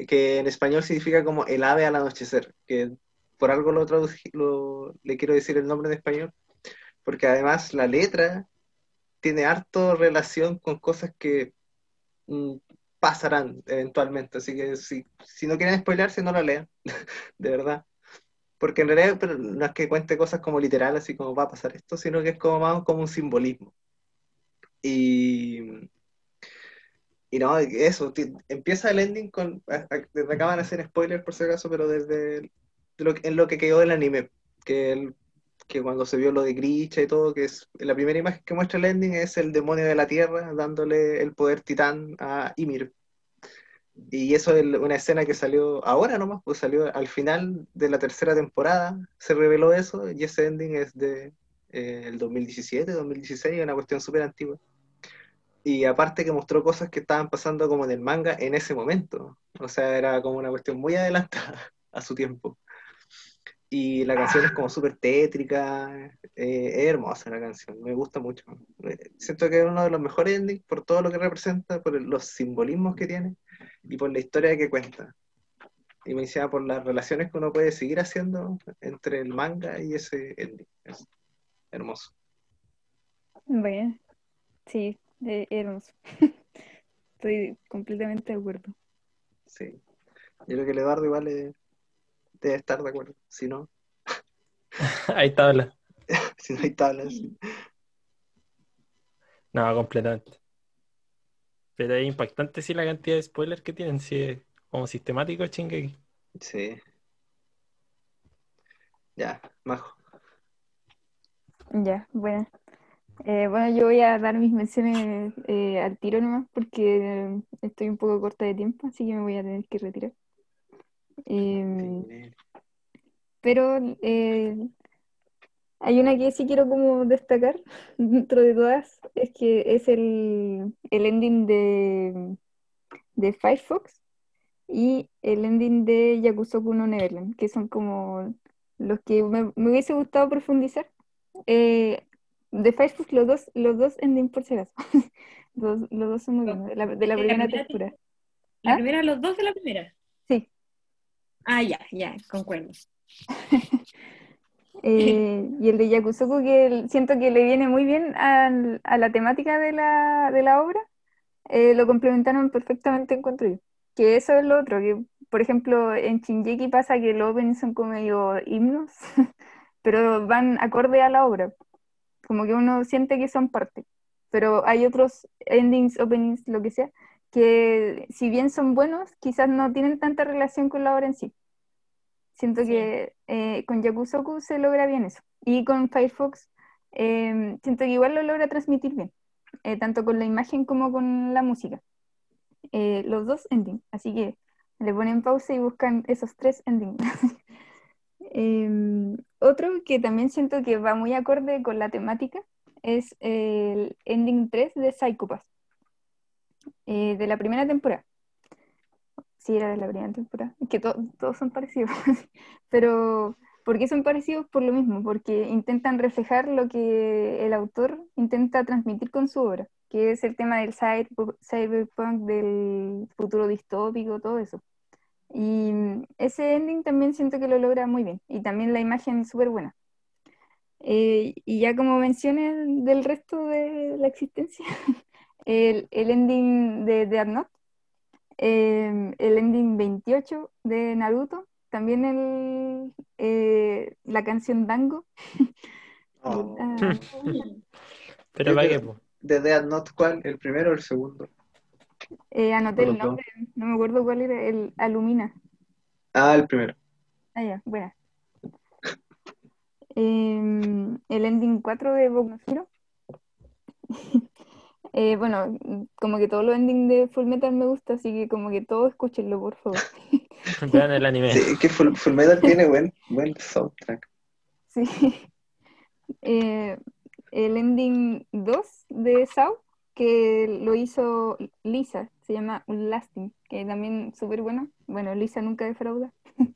que en español significa como el ave al anochecer, que por algo lo traducí, lo, le quiero decir el nombre en español, porque además la letra tiene harto relación con cosas que mm, pasarán eventualmente, así que si, si no quieren spoilarse, no la lean, de verdad. Porque en realidad pero no es que cuente cosas como literal, así como va a pasar esto, sino que es como más como un simbolismo. Y, y no, eso, empieza el ending con, a- a- desde acá van a hacer spoilers por si acaso, pero desde de lo, en lo que quedó del anime, que, el- que cuando se vio lo de Grisha y todo, que es la primera imagen que muestra el ending es el demonio de la tierra dándole el poder titán a Ymir. Y eso es una escena que salió ahora nomás, pues salió al final de la tercera temporada, se reveló eso, y ese ending es de eh, el 2017, 2016, una cuestión súper antigua. Y aparte que mostró cosas que estaban pasando como en el manga en ese momento. O sea, era como una cuestión muy adelantada a su tiempo. Y la canción es como súper tétrica, eh, es hermosa la canción, me gusta mucho. Eh, Siento que es uno de los mejores endings por todo lo que representa, por los simbolismos que tiene y por la historia que cuenta. Y me decía por las relaciones que uno puede seguir haciendo entre el manga y ese ending. Es hermoso. Bueno, sí, eh, hermoso. Estoy completamente de acuerdo. Sí. Yo creo que el Eduardo igual eh, debe estar de acuerdo. Si no, está habla. si no hay tablas. sí. No, completamente. Pero es impactante sí la cantidad de spoilers que tienen, sí, es como sistemático Shingeki. Sí. Ya, Majo. Ya, bueno. Eh, bueno, yo voy a dar mis menciones eh, al tiro nomás porque estoy un poco corta de tiempo, así que me voy a tener que retirar. Em, pero eh, hay una que sí quiero como destacar dentro de todas, es que es el, el ending de, de Firefox y el ending de Yakusoku no Neverland, que son como los que me, me hubiese gustado profundizar. Eh, de Firefox los dos, los dos endings por si acaso. Los, los dos son muy buenos, de la, de la De la primera primera temporada. La ¿Ah? primera, los dos de la primera. Sí. Ah, ya, ya, concuerdo. Eh, y el de Yakusoku que siento que le viene muy bien a la temática de la, obra, eh, lo complementaron perfectamente, encuentro yo. Que eso es lo otro, que por ejemplo en Shingeki pasa que los openings son como medio himnos, pero van acorde a la obra, como que uno siente que son parte. Pero hay otros endings, openings, lo que sea, que si bien son buenos, quizás no tienen tanta relación con la obra en sí. Siento Sí. que eh, con Yakusoku se logra bien eso. Y con Firefox eh, siento que igual lo logra transmitir bien, eh, tanto con la imagen como con la música. Eh, los dos endings. Así que le ponen pausa y buscan esos tres endings. Em, otro que también siento que va muy acorde con la temática es el ending 3 de Psycho Pass, eh, de la primera temporada. Sí, era de la primera temporada. Es que to- todos son parecidos. Pero, ¿por qué son parecidos? Por lo mismo, porque intentan reflejar lo que el autor intenta transmitir con su obra, que es el tema del cyber- cyberpunk, del futuro distópico, todo eso. Y ese ending también siento que lo logra muy bien. Y también la imagen es súper buena. Eh, y ya como menciones del resto de la existencia, el, el ending de Death Note, eh, el ending 28 de Naruto, también el, eh, la canción Dango. Oh. Pero para qué, po? ¿De Death Note cuál? ¿El primero o el segundo? eh, anoté el dos. nombre, no me acuerdo cuál era, el Alumina. Ah, el primero. Ah, ya, buena. Em, el ending 4 de Boku no Hero. Eh, bueno, como que todos los endings de Full Metal me gusta, así que como que todos escúchenlo, por favor. Vean el anime. Sí, es que Full, Full Metal tiene buen, buen soundtrack. Sí. Eh, el ending 2 de Sao, que lo hizo Lisa, se llama Lasting, que también súper bueno. Bueno, Lisa nunca defrauda. Mm.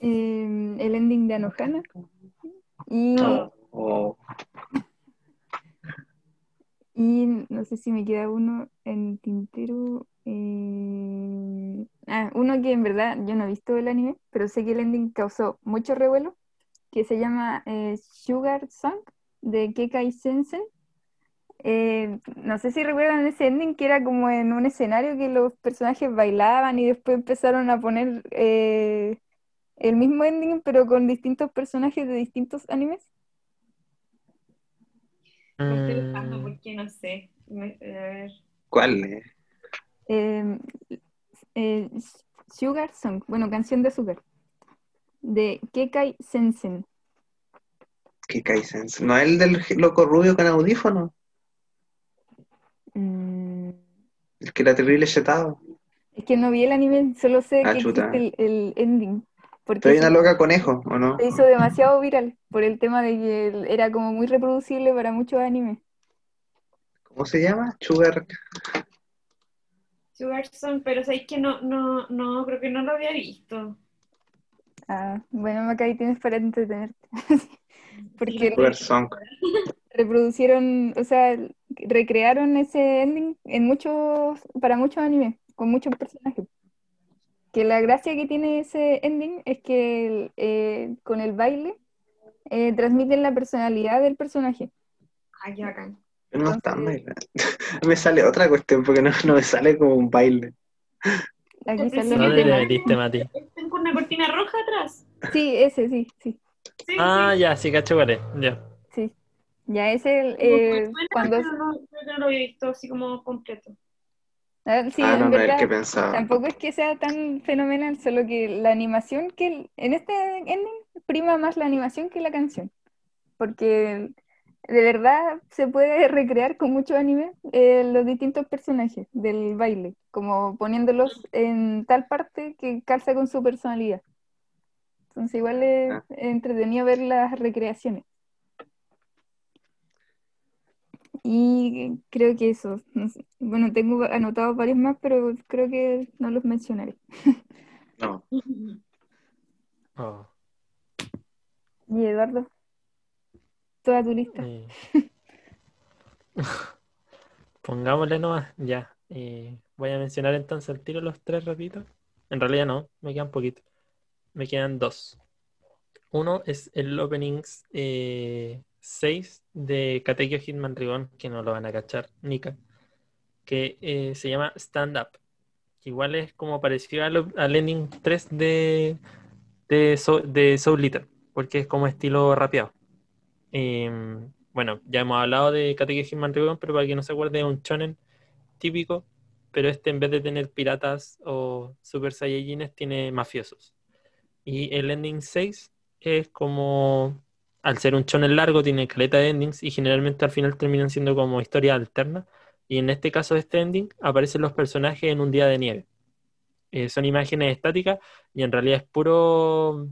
Eh, el ending de Anohana. Y, Oh, oh. Y no sé si me queda uno en tintero. eh, ah, uno que en verdad yo no he visto el anime, pero sé que el ending causó mucho revuelo, que se llama eh, Sugar Song de Kekai Sensen. Eh, no sé si recuerdan ese ending que era como en un escenario que los personajes bailaban y después empezaron a poner el mismo ending pero con distintos personajes de distintos animes. Lo estoy buscando Mm, porque no sé. Me- a ver. ¿Cuál? eh? Eh, eh, Sugar Song, bueno, canción de azúcar, de Kekai Sensen. ¿Qué Kaisense? ¿No es el del loco rubio con audífono? Mm, El que era terrible chetado. es que no vi el anime, solo sé Ah, que chuta. existe el, el ending, porque una se, loca conejo, ¿o no? se hizo demasiado viral por el tema de que era como muy reproducible para muchos animes. ¿Cómo se llama? Sugar. Sugar Song, pero sabéis que no, no, no, creo que no lo había visto. Ah, bueno, Macay, tienes para entretenerte. Porque Sugar Song. reproducieron, o sea, recrearon ese ending en muchos, para muchos animes, con muchos personajes. Que la gracia que tiene ese ending es que el- eh, con el baile eh, transmiten la personalidad del personaje. Ay, qué bacán. No está bailando. me sale otra cuestión porque no, no me sale como un baile. Aquí Al sale principio ¿Dónde el le metiste, Mati? Tengo una cortina roja atrás. Sí, ese, sí, sí, Sí, Ah, sí. ya, sí, cacho es. Ya. sí. Ya es el, eh, cuando... no, no lo había visto así como completo. Ah, sí, ah, no, no es el verdad, que pensaba. Tampoco es que sea tan fenomenal, solo que la animación que en este ending prima más la animación que la canción. Porque de verdad se puede recrear con muchos animes eh, los distintos personajes del baile, como poniéndolos en tal parte que calza con su personalidad. Entonces igual es Ah. entretenido ver las recreaciones. Y creo que eso. no sé. Bueno, tengo anotados varios más, pero creo que no los mencionaré. No. Oh, Y Eduardo, toda tu lista. eh. Pongámosle nomás, ya. Eh, Voy a mencionar entonces al tiro los tres ratitos. En realidad no, me quedan poquitos. Me quedan dos. Uno es el openings 6 de Katekyo Hitman Ribbon, que no lo van a cachar, Nika, que eh, se llama Stand Up. Igual es como parecido al, ending 3 de, de, de Soul Eater, porque es como estilo rapeado. Em, bueno, ya hemos hablado de Katekyo Hitman Ribbon, pero para que no se acuerde, es un shonen típico, pero este en vez de tener piratas o super saiyajines, tiene mafiosos. Y el ending 6 es como, al ser un shonen largo, tiene caleta de endings y generalmente al final terminan siendo como historias alternas. Y en este caso de este ending aparecen los personajes en un día de nieve. Eh, son imágenes estáticas y en realidad es puro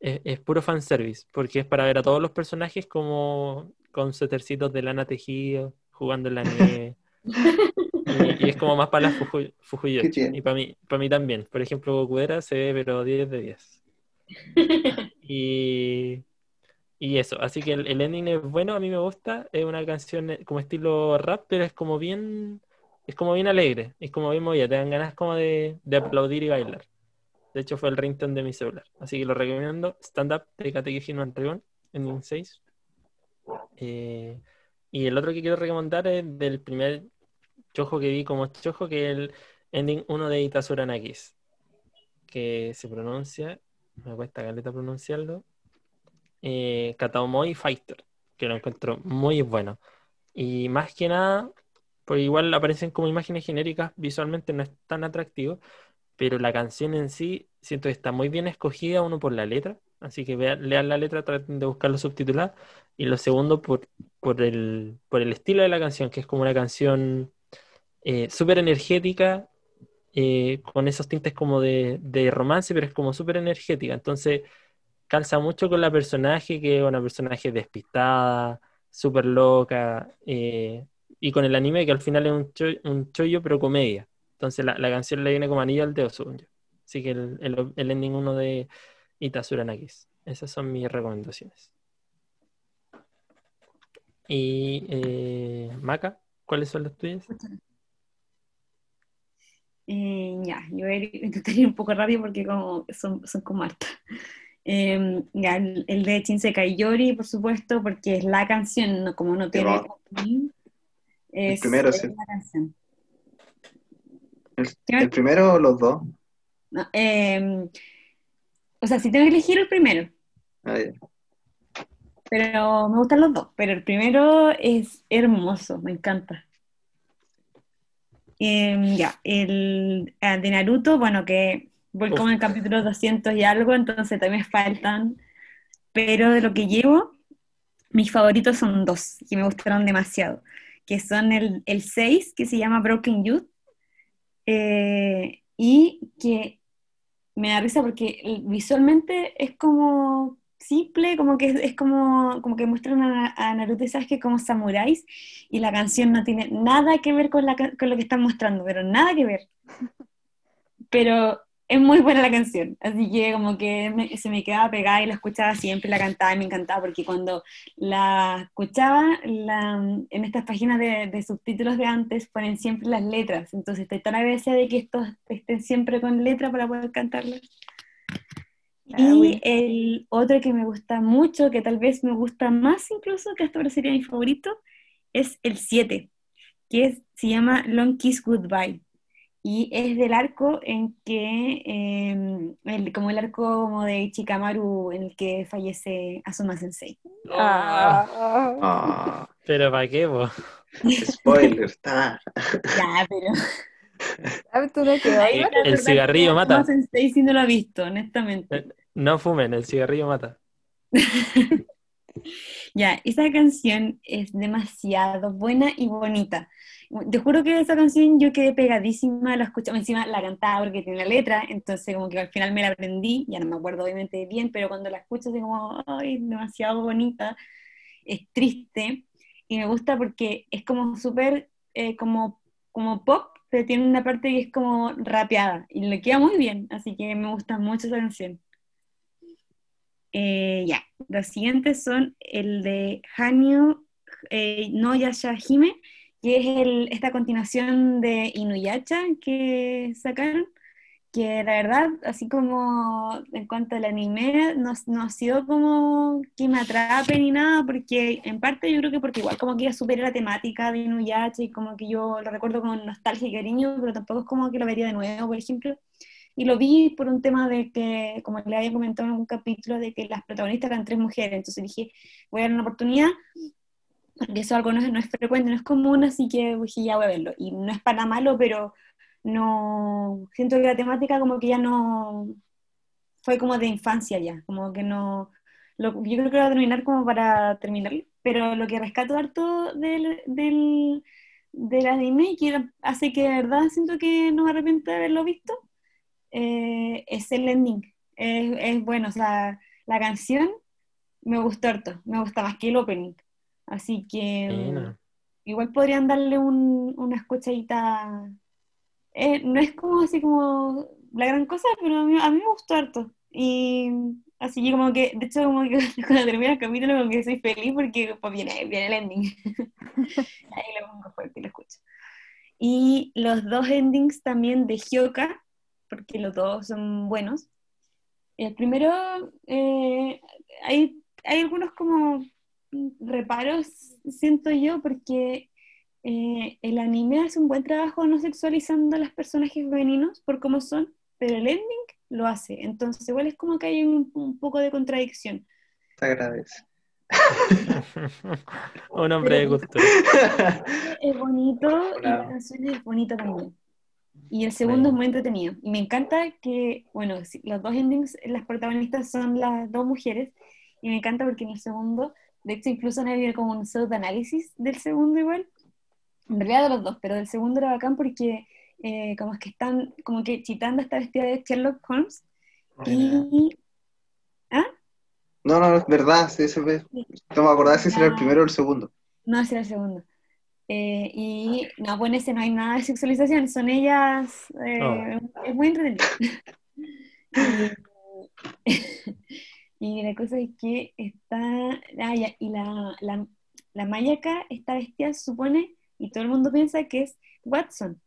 es, es puro fanservice, porque es para ver a todos los personajes como con suétercitos de lana tejido, jugando en la nieve. Y, y es como más para las fuju. Y para mí, para mí también. Por ejemplo, Gokudera se ve pero 10 de 10. Y, y eso, así que el, ending es bueno, a mí me gusta. Es una canción eh, como estilo rap, pero es como bien, es como bien alegre, es como bien movida, te dan ganas como de, de aplaudir y bailar. De hecho, fue el ringtone de mi celular. Así que lo recomiendo. Stand Up de Kateki Hitman Ribbon, ending 6. Eh, y el otro que quiero recomendar es del primer chojo que vi como chojo, que es el ending 1 de Itasura Nakis, que se pronuncia, me cuesta caleta pronunciarlo, eh, Kataomoi Fighter, que lo encuentro muy bueno. Y más que nada, pues igual aparecen como imágenes genéricas, visualmente no es tan atractivo, pero la canción en sí siento que está muy bien escogida, uno por la letra, así que vean, lean la letra, traten de buscarlo subtitulado, y lo segundo por, por el, por el estilo de la canción, que es como una canción eh, súper energética, eh, con esos tintes como de, de romance, pero es como súper energética, entonces calza mucho con la personaje, que es una personaje despistada, súper loca, eh, y con el anime que al final es un, cho- un chollo, pero comedia. Entonces la, la canción le viene como anillo al dedo, según yo. Así que el, el, el ending 1 de Itasura Nakis. Esas son mis recomendaciones. Y eh, Maca, ¿cuáles son las tuyas? Eh, ya, yo voy a un poco rápido porque como son, son como hartas. Eh, ya, el, el de Shinsekai Yori, por supuesto, porque es la canción, no, como no tiene opening, es, primero, es sí. la canción. El, el primero o los dos. No, eh, o sea, si tengo que elegir el primero, Ah, pero me gustan los dos, pero el primero es hermoso, me encanta. Eh, ya, el ah, de Naruto, bueno, que voy Uf. como en el capítulo 200 y algo, entonces también faltan, pero de lo que llevo, mis favoritos son dos, que me gustaron demasiado, que son el, el 6, que se llama Broken Youth, eh, y que me da risa porque visualmente es como simple, como que es, es como, como que muestran a, a Naruto y Sasuke como samuráis y la canción no tiene nada que ver con, la, con lo que están mostrando, pero nada que ver. Pero es muy buena la canción, así que como que me- se me quedaba pegada y la escuchaba siempre, la cantaba y me encantaba porque cuando la escuchaba la- en estas páginas de, de subtítulos de antes ponen siempre las letras, entonces estoy tan agradecida de que estos estén siempre con letra para poder cantarlas. Ah, Y bueno. el otro que me gusta mucho, que tal vez me gusta más incluso, que hasta ahora sería mi favorito, es el 7, que es, se llama Long Kiss Goodbye. Y es del arco en que, eh, el- como el arco como de Chikamaru en el que fallece Asuma Sensei. Ah. Ah, Pero ¿para qué, po? spoiler, está. Ya, pero... Ah, ¿Tú no? Eh, el cigarrillo mata. Asuma Sensei sí no lo ha visto, honestamente. Eh, No fumen, el cigarrillo mata. Ya, esa canción es demasiado buena y bonita. Te juro que esa canción yo quedé pegadísima, la escuchaba, encima la cantaba porque tiene la letra, entonces como que al final me la aprendí, ya no me acuerdo obviamente bien, pero cuando la escucho es como, ay, demasiado bonita, es triste y me gusta porque es como súper, eh, como, como pop, pero tiene una parte que es como rapeada y le queda muy bien, así que me gusta mucho esa canción. Eh, ya, los siguientes son el de Hanyu eh, no Yashahime, que es el, esta continuación de Inuyasha que sacaron, que la verdad, así como en cuanto al anime, no, no ha sido como que me atrape ni nada, porque en parte yo creo que porque igual como que ya superé la temática de Inuyasha y como que yo lo recuerdo con nostalgia y cariño, pero tampoco es como que lo vería de nuevo, por ejemplo. Y lo vi por un tema de que, como le había comentado en algún capítulo, de que las protagonistas eran tres mujeres, entonces dije, voy a dar una oportunidad, porque eso algo no es, no es frecuente, no es común, así que dije, ya voy a verlo. Y no es para malo, pero no, siento que la temática como que ya no, fue como de infancia ya, como que no, lo, yo creo que va a terminar como para terminarlo, pero lo que rescato harto del, del, del anime que hace que de verdad siento que no me arrepiento de haberlo visto, eh, es el ending, es, es, bueno, o sea, la canción me gustó harto, me gusta más que el opening, así que Mira. igual podrían darle un, una escuchadita eh, no es como así como la gran cosa, pero a mí, a mí me gustó harto. Y así que como que, de hecho, como que cuando termina el capítulo, como que soy feliz porque pues, viene, viene el ending. Ahí lo pongo fuerte y lo escucho. Y los dos endings también de Hyoka, porque los dos son buenos. El primero, eh, hay, hay algunos como reparos, siento yo, porque eh, el anime hace un buen trabajo no sexualizando a los personajes femeninos por cómo son, pero el ending lo hace. Entonces, igual es como que hay un, un poco de contradicción. Se agradece. Un hombre de cultura. Es bonito y la canción es bonita también. Y el segundo es muy entretenido. Y me encanta que, bueno, los dos endings, las protagonistas son las dos mujeres. Y me encanta porque en el segundo, de hecho, incluso han habido como un pseudo-análisis del segundo igual. En realidad de los dos, pero del segundo era bacán porque eh, como es que están, como que Chitanda está vestida de Sherlock Holmes. Y... ¿Ah? No, no, es verdad, sí, se ve. No me acordaba si ese era el Ya. primero o el segundo. No, ese era el segundo. Eh, y no, pues en ese no hay nada de sexualización, son ellas, eh, es muy entretenido. y, la cosa es que está, ah, ya, y la, la, la Mayaka está vestida, supone, y todo el mundo piensa que es Watson,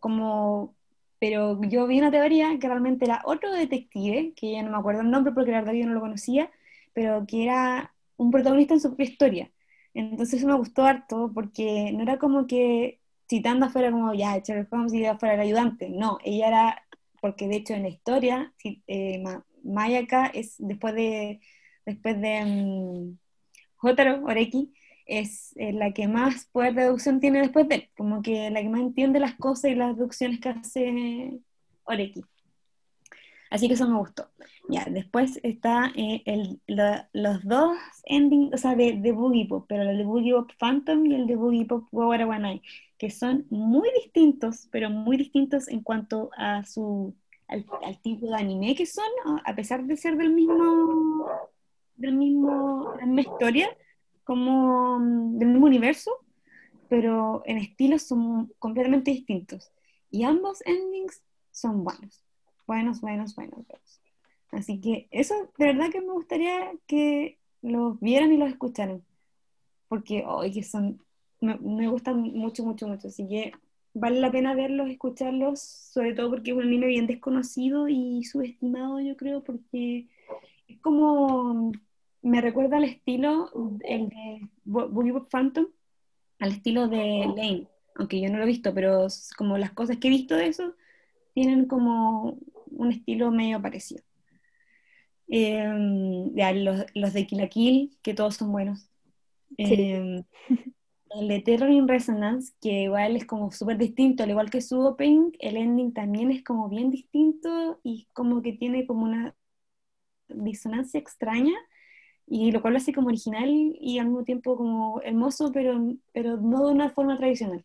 como, pero yo vi una teoría que realmente era otro detective, que ya no me acuerdo el nombre porque la verdad yo no lo conocía, pero que era un protagonista en su propia historia. Entonces me gustó harto porque no era como que Chitanda fuera como, ya, Sherlock Holmes y fuera el ayudante. No, ella era, porque de hecho en la historia, eh, Mayaka es después de, después de mm, Jotaro Oreki, es eh, la que más poder de deducción tiene después de él, como que la que más entiende las cosas y las deducciones que hace Oreki. Así que eso me gustó. Ya, después está eh, el, los dos endings, o sea, de, de Boogie Pop, pero el de Boogie Pop Phantom y el de Boogie Pop Wawarawanai, que son muy distintos, pero muy distintos en cuanto a su, al, al tipo de anime que son, a- pesar de ser del mismo, del mismo, la misma historia, como mm, del mismo universo, pero en estilos son completamente distintos. Y ambos endings son buenos, buenos, buenos, buenos, buenos. Así que eso de verdad que me gustaría que los vieran y los escucharan, porque hoy que son, me, me gustan mucho, mucho, mucho, así que vale la pena verlos, escucharlos, sobre todo porque es un anime bien desconocido y subestimado, yo creo, porque es como, me recuerda al estilo, el de Bo- Boogie Phantom, al estilo de Lane, aunque yo no lo he visto, pero como las cosas que he visto de eso tienen como un estilo medio parecido. Eh, ya, los, los de Kill la Kill, que todos son buenos. Eh, el de Terror in Resonance, que igual es como súper distinto, al igual que su opening, el ending también es como bien distinto y como que tiene como una disonancia extraña, y lo cual lo hace como original y al mismo tiempo como hermoso, pero, pero no de una forma tradicional.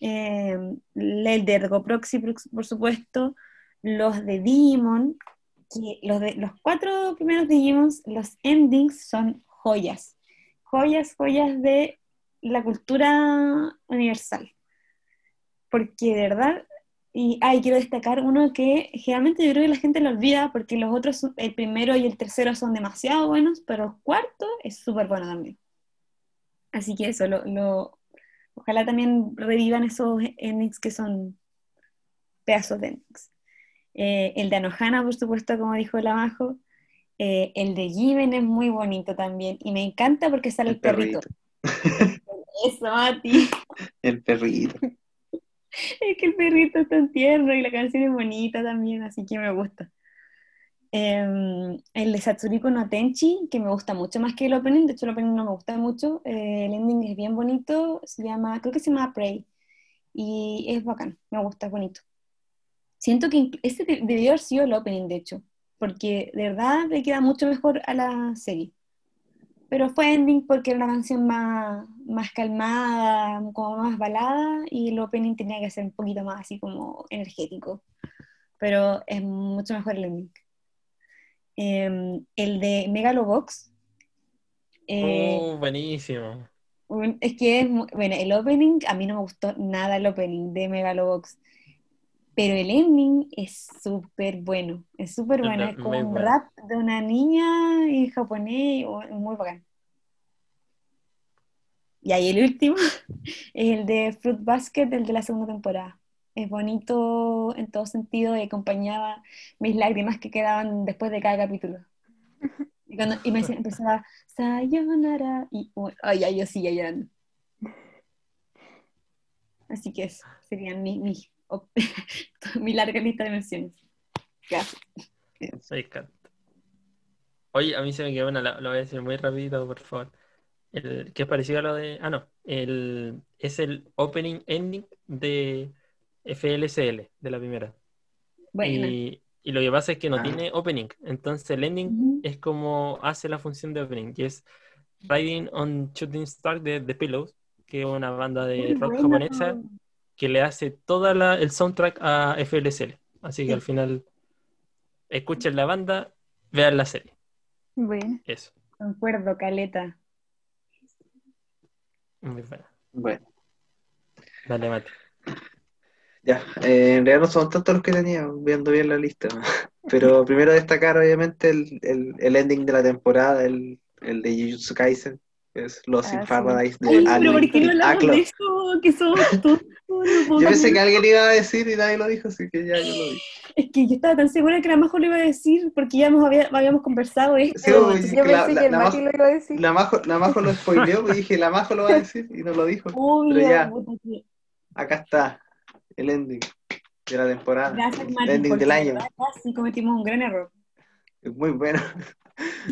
Eh, el de Ergo Proxy, por supuesto, los de Digimon, que los, de, los cuatro primeros Digimons, los endings son joyas, joyas, joyas de la cultura universal. Porque de verdad, y ay, quiero destacar uno que generalmente yo creo que la gente lo olvida porque los otros, el primero y el tercero son demasiado buenos, pero el cuarto es súper bueno también. Así que eso, lo, lo, Ojalá también revivan esos endings que son pedazos de endings. Eh, el de Anohana, por supuesto, como dijo la Majo. Eh, el de Given es muy bonito también. Y me encanta porque sale el, perrito. Eso, Mati. El perrito. Es que el perrito es tan tierno y la canción es bonita también, así que me gusta. Em, el de Satsuriko no Tenchi, que me gusta mucho más que el opening, de hecho el opening no me gusta mucho, eh, el ending es bien bonito, se llama, creo que se llama Prey, y es bacán, me gusta, es bonito. Siento que este debió haber sido el opening, de hecho, porque de verdad le queda mucho mejor a la serie. Pero fue ending porque era una canción más, más calmada, como más balada, y el opening tenía que ser un poquito más así como energético. Pero es mucho mejor el ending. Em, el de Megalobox. Eh, oh, buenísimo. Es que es, bueno, el opening, a mí no me gustó nada el opening de Megalobox, pero el ending es súper bueno, es súper bueno, es como un rap de una niña en japonés, muy bacán. Y ahí el último es el de Fruit Basket, el de la segunda temporada es bonito en todo sentido y acompañaba mis lágrimas que quedaban después de cada capítulo. Y, cuando, y me empezaba, Sayonara, y ay, ay, yo sigue llorando. Así que eso, serían mi, mi, mi larga lista de menciones. Gracias. Oye, a mí se me quedó una, lo voy a decir muy rápido, por favor. El, que es parecido a lo de. Ah, no. El, es el opening ending de FLCL de la primera. Y, lo que pasa es que no ah. tiene opening. Entonces el ending es como hace la función de opening, que es Riding on Shooting Star de The Pillows, que es una banda de rock japonesa que le hace todo el soundtrack a FLCL. Así que al final escuchen la banda, vean la serie. Bueno. Eso. Concuerdo, Caleta. Muy buena. Bueno. Dale, Mate. Ya, eh, en realidad no son tantos los que tenía, viendo bien la lista. Pero primero destacar, obviamente, el, el, el, ending de la temporada, el, el de Jujutsu Kaisen, es Los ah, de Ay, pero ¿por qué no hablamos de eso? Que somos todos. yo pensé que alguien iba a decir y nadie lo dijo, así que ya yo lo dije. Es que yo estaba tan segura que la Majo lo iba a decir porque ya hemos, habíamos conversado esto. Sí, yo pensé que el Mati lo iba a decir. La Majo, la Majo lo spoileó y dije, la Majo lo va a decir y no lo dijo. pero ya, acá está el ending de la temporada. Gracias, el ending del año. Sí, cometimos un gran error. Es muy bueno.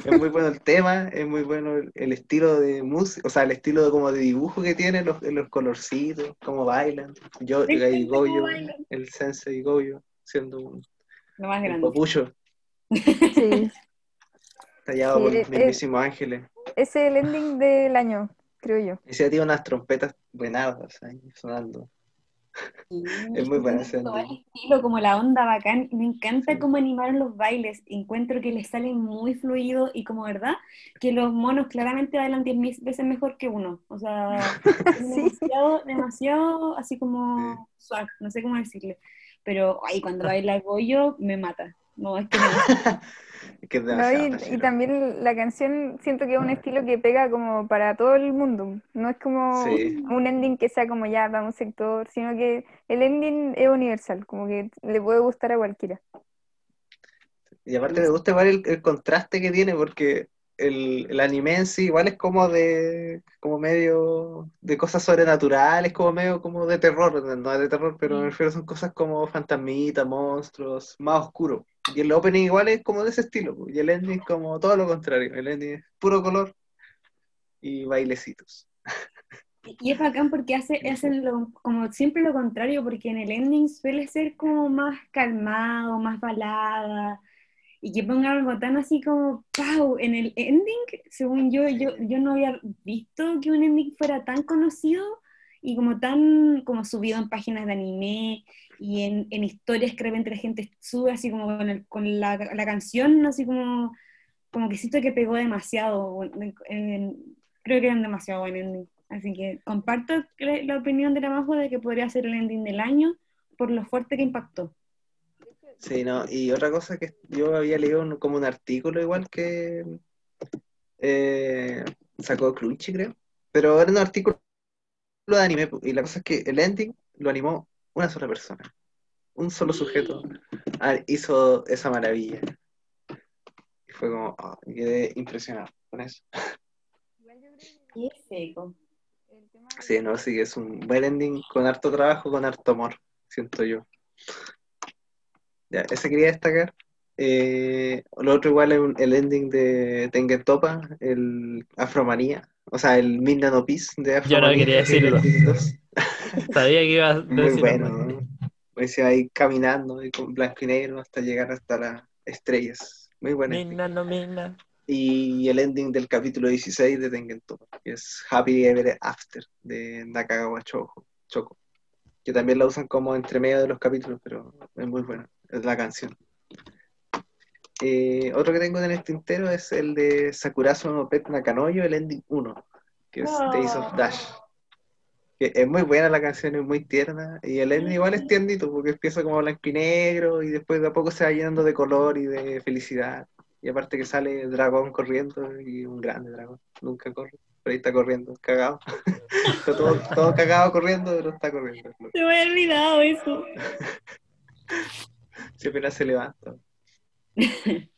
Es muy bueno el tema, es muy bueno el, estilo de música, o sea, el estilo de, como de dibujo que tiene, los, los colorcitos, cómo bailan. Yo, y Goyo, el sensei Goyo, siendo un, Lo más grande. papucho. Sí. Tallado por los mismísimos ángeles. Ese es el ending del año, creo yo. Ese tiene unas trompetas buenadas ahí, sonando es muy buena Todo el estilo, como la onda bacán. Me encanta cómo animaron los bailes. Encuentro que les sale muy fluido y como verdad que los monos claramente bailan 10 veces mejor que uno. O sea, demasiado, demasiado así como swag, no sé cómo decirle. Pero ay, cuando baila el Goyo me mata. No, es que y, también la canción siento que es un estilo que pega como para todo el mundo. No es como un ending que sea como ya para un sector, sino que el ending es universal, como que le puede gustar a cualquiera. Y aparte me gusta igual el, contraste que tiene, porque el, anime en sí igual es como de como medio de cosas sobrenaturales, como medio como de terror, no es de terror, pero me refiero son cosas como fantasmitas, monstruos, más oscuros. Y el opening igual es como de ese estilo, y el ending como todo lo contrario, el ending es puro color y bailecitos. Y es bacán porque hace, hacen como siempre lo contrario, porque en el ending suele ser como más calmado, más balada, y que pongan algo tan así como ¡pau! En el ending, según yo, yo, yo no había visto que un ending fuera tan conocido y como tan como subido en páginas de anime y en, en historias que de repente la gente sube así como con, el, con la, la, canción, así como, como que siento que pegó demasiado, creo que eran demasiado buen ending. Así que comparto la opinión de la Majo de que podría ser el ending del año por lo fuerte que impactó. Sí, no, y otra cosa que yo había leído como un artículo igual que eh, sacó Crunchy, creo, pero era un artículo de anime, y la cosa es que el ending lo animó una sola persona. Un solo sujeto ah, hizo esa maravilla. Y fue como, ah, me quedé impresionado con eso. Y es seco. Sí, no, sí, es un buen ending con harto trabajo, con harto amor, siento yo. Ya, ese quería destacar. Eh, lo otro igual es un- el ending de Tengen Topa, el Afromanía, o sea, el Midnight No Peace de Yo no Afromanía. quería decirlo. Sabía que iba a Muy decirlo. bueno, ¿no? Pues ahí caminando y con blanco y negro hasta llegar hasta las estrellas. Muy bueno. Mina, no mina. Y el ending del capítulo 16 de Tengen Toppa, que es Happy Ever After de Nakagawa Choco, Choco. Que también la usan como entre medio de los capítulos, pero es muy buena. Es la canción. Eh, otro que tengo en el tintero es el de Sakurazo Pet Nakanoyo, el ending 1, que es Days of Dash. Que es muy buena la canción, es muy tierna. Y el ending igual es tiernito, porque empieza como blanco y negro y después de a poco se va llenando de color y de felicidad. Y aparte que sale dragón corriendo y un grande dragón. Nunca corre, pero ahí está corriendo, cagado. está todo, todo cagado corriendo, pero está corriendo. Se me había olvidado eso. Siempre apenas se levanta.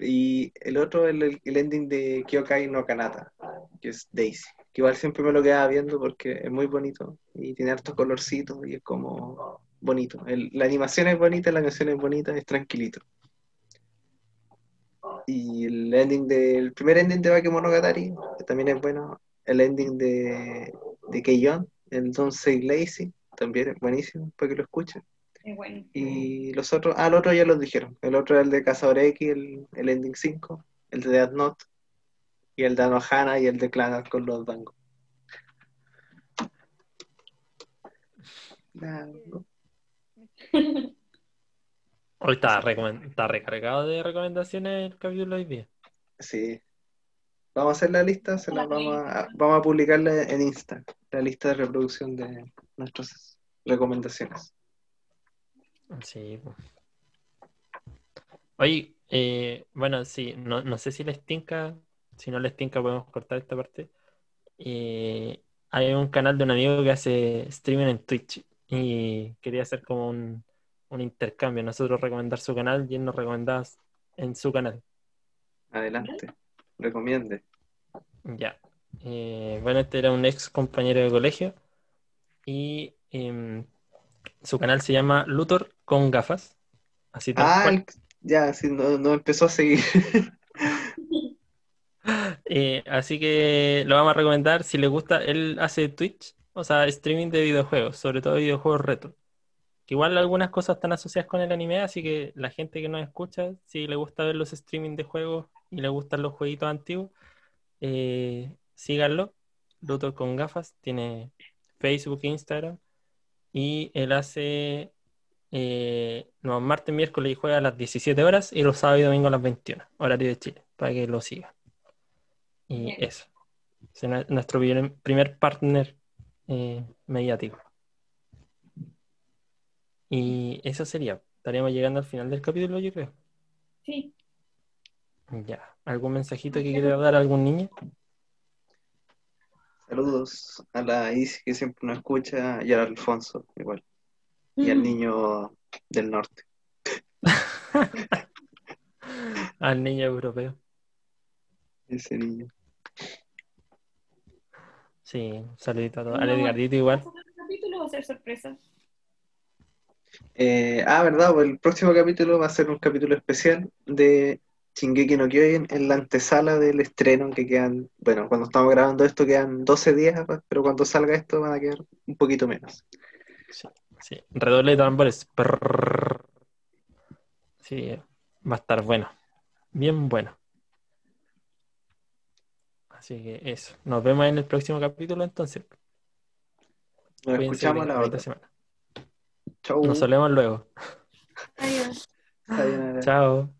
Y el otro, el, el ending de Kyokai no Kanata, que es Daisy. Que igual siempre me lo quedaba viendo porque es muy bonito y tiene hartos colorcitos y es como bonito. El- la animación es bonita, la canción es bonita, es tranquilito. Y el ending del primer ending de Bakemonogatari, que también es bueno. El ending de, de Keion, el Don't Say Lazy, también es buenísimo, para que lo escuchen. Bueno. Y los otros, ah, el otro ya los dijeron. El otro es el de Cazador X, el, el Ending 5, el de Death Note, y el de Anohana y el de Clan con los Dango. Dango. Hoy está, recargado de recomendaciones el capítulo de hoy día. Sí. Vamos a hacer la lista, se la vamos a, vamos a publicarla en Insta, la lista de reproducción de nuestras recomendaciones. Sí. Oye, eh, bueno, sí, no, no sé si les tinca, si no les tinca podemos cortar esta parte. Eh, hay un canal de un amigo que hace streaming en Twitch y quería hacer como un, un intercambio, nosotros recomendar su canal y él nos recomendaba en su canal. Adelante, recomiende. Ya. Eh, bueno, este era un ex compañero de colegio y em, su canal se llama Luthor con gafas. Así Ah, cual. ya, sí, no, no empezó a seguir. Eh, así que lo vamos a recomendar si les gusta. Él hace Twitch, o sea, streaming de videojuegos, sobre todo videojuegos retro. Que igual algunas cosas están asociadas con el anime, así que la gente que nos escucha, si le gusta ver los streaming de juegos y le gustan los jueguitos antiguos, eh, síganlo. Luthor con gafas, tiene Facebook, Instagram, y él hace eh, los martes, miércoles y jueves a las 17 horas y los sábados y domingos a las 21, horario de Chile, para que lo sigan. Y Bien. eso. Es nue- nuestro primer, partner eh, mediático. Y eso sería. Estaríamos llegando al final del capítulo, yo creo. Sí. Ya. ¿Algún mensajito que quiera dar a algún niño? Saludos a la Isi que siempre nos escucha y al Alfonso igual. Y al niño del norte. Al niño europeo. Ese niño. Sí, un saludito a todos. No, Al Edgardito igual. ¿Vamos a hacer capítulo va a ser sorpresa? Eh, ah, verdad, pues el próximo capítulo va a ser un capítulo especial de Shingeki no Kyojin en la antesala del estreno que quedan, bueno, cuando estamos grabando esto quedan 12 días, pero cuando salga esto van a quedar un poquito menos. Sí, sí. Redoble de tambores. Sí, va a estar bueno. Bien bueno. Así que eso. Nos vemos en el próximo capítulo entonces. Nos Cuídense, escuchamos la otra. semana. Chau. Nos solemos luego. Adiós. Chao.